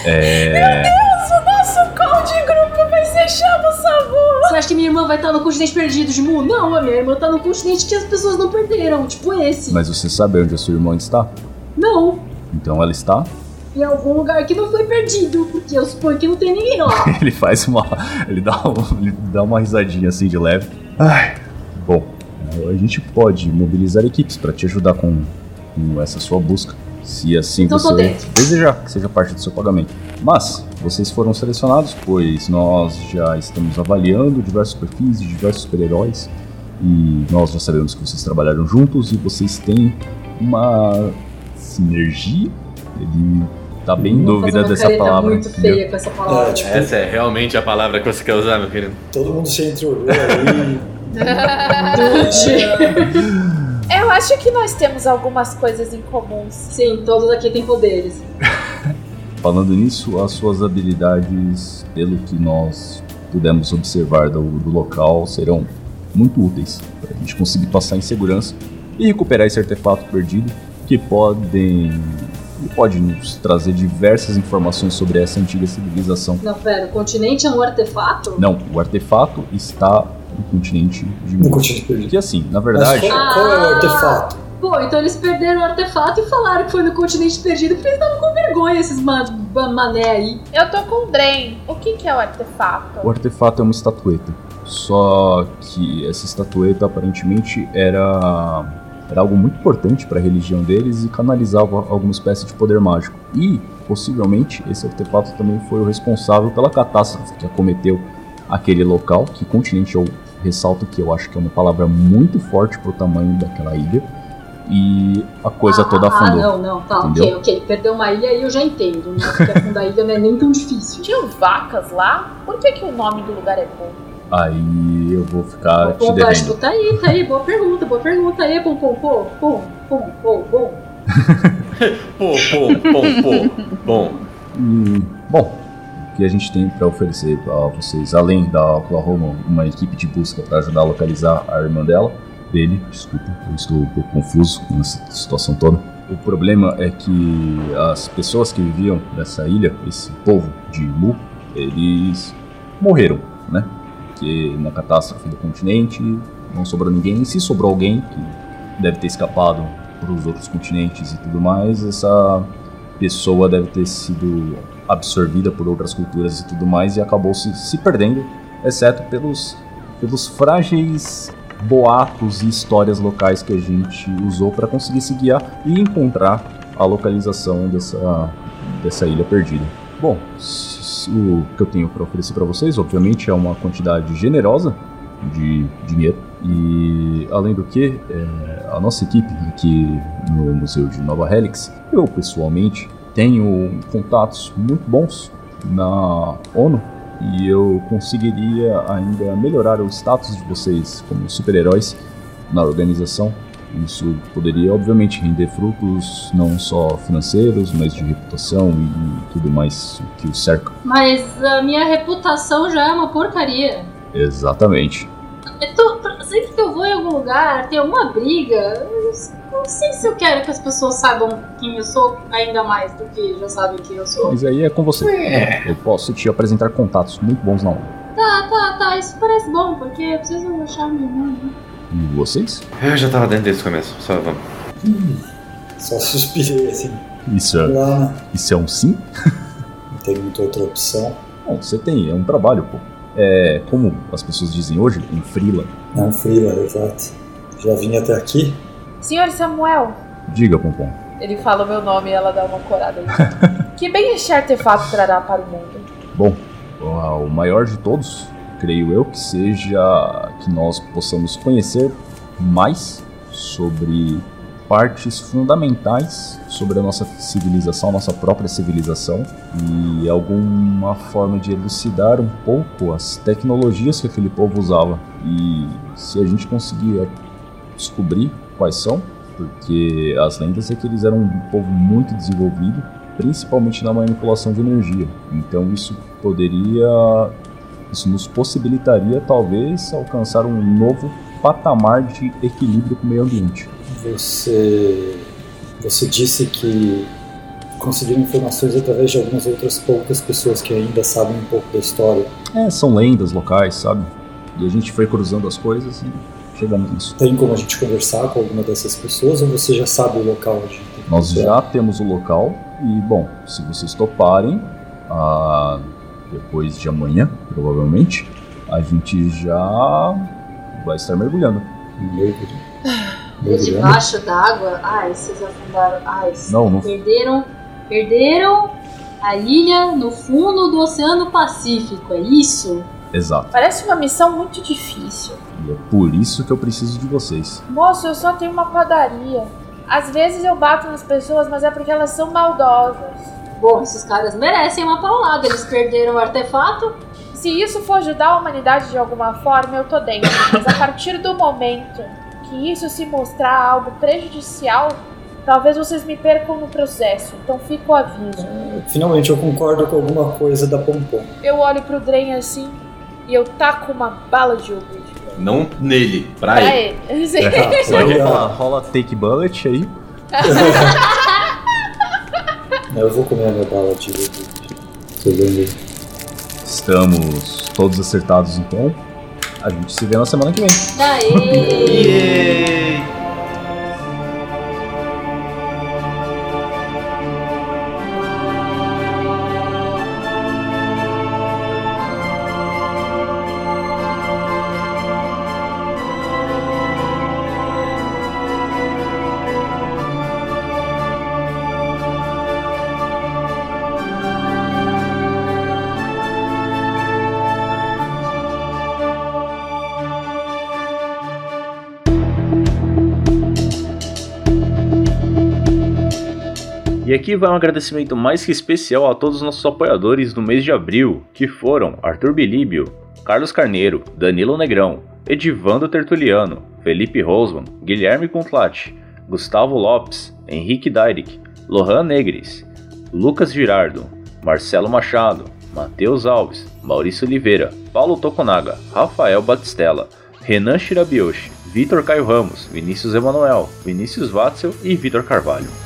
É, O nosso call de grupo vai ser chama o Samu. você acha que minha irmã vai estar no continente perdido de Mu? Não, a minha irmã tá no continente que as pessoas não perderam. Tipo esse. mas você sabe onde a sua irmã está? Não. Então ela está. Em algum lugar que não foi perdido. Porque eu suponho que não tem ninguém lá. Ele faz uma. Ele dá, um- ele dá uma risadinha assim de leve. Ai, bom, a gente pode mobilizar equipes para te ajudar com, com essa sua busca. Se assim Então você desejar que seja parte do seu pagamento. Mas vocês foram selecionados, pois nós já estamos avaliando diversos perfis de diversos super-heróis. E nós já sabemos que vocês trabalharam juntos e vocês têm uma sinergia. Ele tá bem em dúvida dessa careta palavra. muito entendeu? feia com essa palavra. É, tipo, Essa é realmente a palavra que você quer usar, meu querido. todo mundo se entrolhou. Eu acho que nós temos algumas coisas em comuns. Sim, todos aqui têm poderes. Falando nisso, as suas habilidades, pelo que nós pudemos observar do, do local, serão muito úteis para a gente conseguir passar em segurança e recuperar esse artefato perdido, que podem que pode nos trazer diversas informações sobre essa antiga civilização. Não, pera, o continente é um artefato? Não, o artefato está no continente de No Mu. continente perdido. Que assim, na Mas verdade, qual, qual é o Ah. artefato? Pô, então eles perderam o artefato e falaram que foi no continente perdido porque eles estavam com vergonha, esses ma ma- mané aí. Eu tô com o Dren. O que, que é o artefato? O artefato é uma estatueta. Só que essa estatueta aparentemente era, era algo muito importante para a religião deles e canalizava alguma espécie de poder mágico. E, possivelmente, esse artefato também foi o responsável pela catástrofe que acometeu aquele local, que continente eu ressalto que eu acho que é uma palavra muito forte pro tamanho daquela ilha. E a coisa ah, toda Ah, afundou. não, não, tá, Entendeu? ok, ok. Perder uma ilha aí eu já entendo, né? Porque afundar a ilha não é nem tão difícil. Tinham vacas lá? Por que, que o nome do lugar é bom? Aí eu vou ficar te Bom, Plástico, devendo. tá aí, tá aí, boa pergunta, boa pergunta aí, pom, pom, pom, pom, pom, pom, pom. Pô, pô, pô, pô. Bom, E, bom, o que a gente tem para oferecer a vocês, além da Oklahoma, uma equipe de busca para ajudar a localizar a irmã dela, dele, desculpa, eu estou um pouco confuso nessa situação toda. O problema é que as pessoas que viviam nessa ilha, esse povo de Mu, eles morreram, né? Porque na catástrofe do continente não sobrou ninguém. E se sobrou alguém que deve ter escapado para os outros continentes e tudo mais, essa pessoa deve ter sido absorvida por outras culturas e tudo mais e acabou se, se perdendo, exceto pelos, pelos frágeis boatos e histórias locais que a gente usou para conseguir se guiar e encontrar a localização dessa, dessa ilha perdida. Bom, o que eu tenho para oferecer para vocês, obviamente, é uma quantidade generosa de dinheiro. E além do que, é, a nossa equipe aqui no Museu de Nova Helix, eu pessoalmente tenho contatos muito bons na ONU e eu conseguiria ainda melhorar o status de vocês como super-heróis na organização. Isso poderia, obviamente, render frutos não só financeiros, mas de reputação e tudo mais que o cerca. Mas a minha reputação já é uma porcaria. Exatamente. Tô, sempre que eu vou em algum lugar, tem alguma briga, eu não sei se eu quero que as pessoas saibam quem eu sou ainda mais do que já sabem quem eu sou. Mas aí é com você. É. Eu posso te apresentar contatos muito bons na ONU. Tá, tá, tá. Isso parece bom, porque eu preciso achar minha irmã. Vocês? Eu já tava dentro desde o começo, só vamos. Hum, só suspirei assim. Isso é, Lá, isso é um sim? não tem muita outra opção. Bom, você tem, é um trabalho, pô. É, como as pessoas dizem hoje, um freela. É um freela, exato. Já vim até aqui. Senhor Samuel, Diga, Pompom. ele fala o meu nome e ela dá uma corada. que bem este artefato trará para o mundo? Bom, o maior de todos, creio eu, que seja que nós possamos conhecer mais sobre partes fundamentais sobre a nossa civilização, nossa própria civilização e alguma forma de elucidar um pouco as tecnologias que aquele povo usava. E se a gente conseguir descobrir quais são, porque as lendas é que eles eram um povo muito desenvolvido, principalmente na manipulação de energia. Então isso poderia, isso nos possibilitaria talvez alcançar um novo patamar de equilíbrio com o meio ambiente. Você, você disse que conseguiu informações através de algumas outras poucas pessoas que ainda sabem um pouco da história. É, são lendas locais, sabe? E a gente foi cruzando as coisas e chegamos nisso. Tem como a gente conversar com alguma dessas pessoas ou você já sabe o local onde Nós já temos o local e, bom, se vocês toparem, ah, depois de amanhã, provavelmente, a gente já vai estar mergulhando. Mergulhando? debaixo d'água, ai, vocês afundaram. Ai, vocês Não, não. perderam. Perderam a ilha no fundo do Oceano Pacífico, é isso? Exato. Parece uma missão muito difícil. E é por isso que eu preciso de vocês. Moço, eu só tenho uma padaria. Às vezes eu bato nas pessoas, mas é porque elas são maldosas. Bom, esses caras merecem uma paulada. Eles perderam o artefato. Se isso for ajudar a humanidade de alguma forma, eu tô dentro. Mas a partir do momento que isso se mostrar algo prejudicial, talvez vocês me percam no processo. Então fica o aviso. Finalmente eu concordo com alguma coisa da Pompom. Eu olho pro Dren assim e eu taco uma bala de iogurte ele. Não nele, pra Pra ele. ele. Sim. Pode Legal. rolar, rola take bullet aí. Eu vou comer a minha bala de aí. Estamos todos acertados então. A gente se vê na semana que vem. Daí! E aqui vai um agradecimento mais que especial a todos os nossos apoiadores do mês de abril, que foram Arthur Bilíbio, Carlos Carneiro, Danilo Negrão, Edivando Tertuliano, Felipe Rosman, Guilherme Contlati, Gustavo Lopes, Henrique Dairic, Lohan Negres, Lucas Girardo, Marcelo Machado, Matheus Alves, Maurício Oliveira, Paulo Toconaga, Rafael Batistella, Renan Shirabioshi, Vitor Caio Ramos, Vinícius Emanuel, Vinícius Watzel e Vitor Carvalho.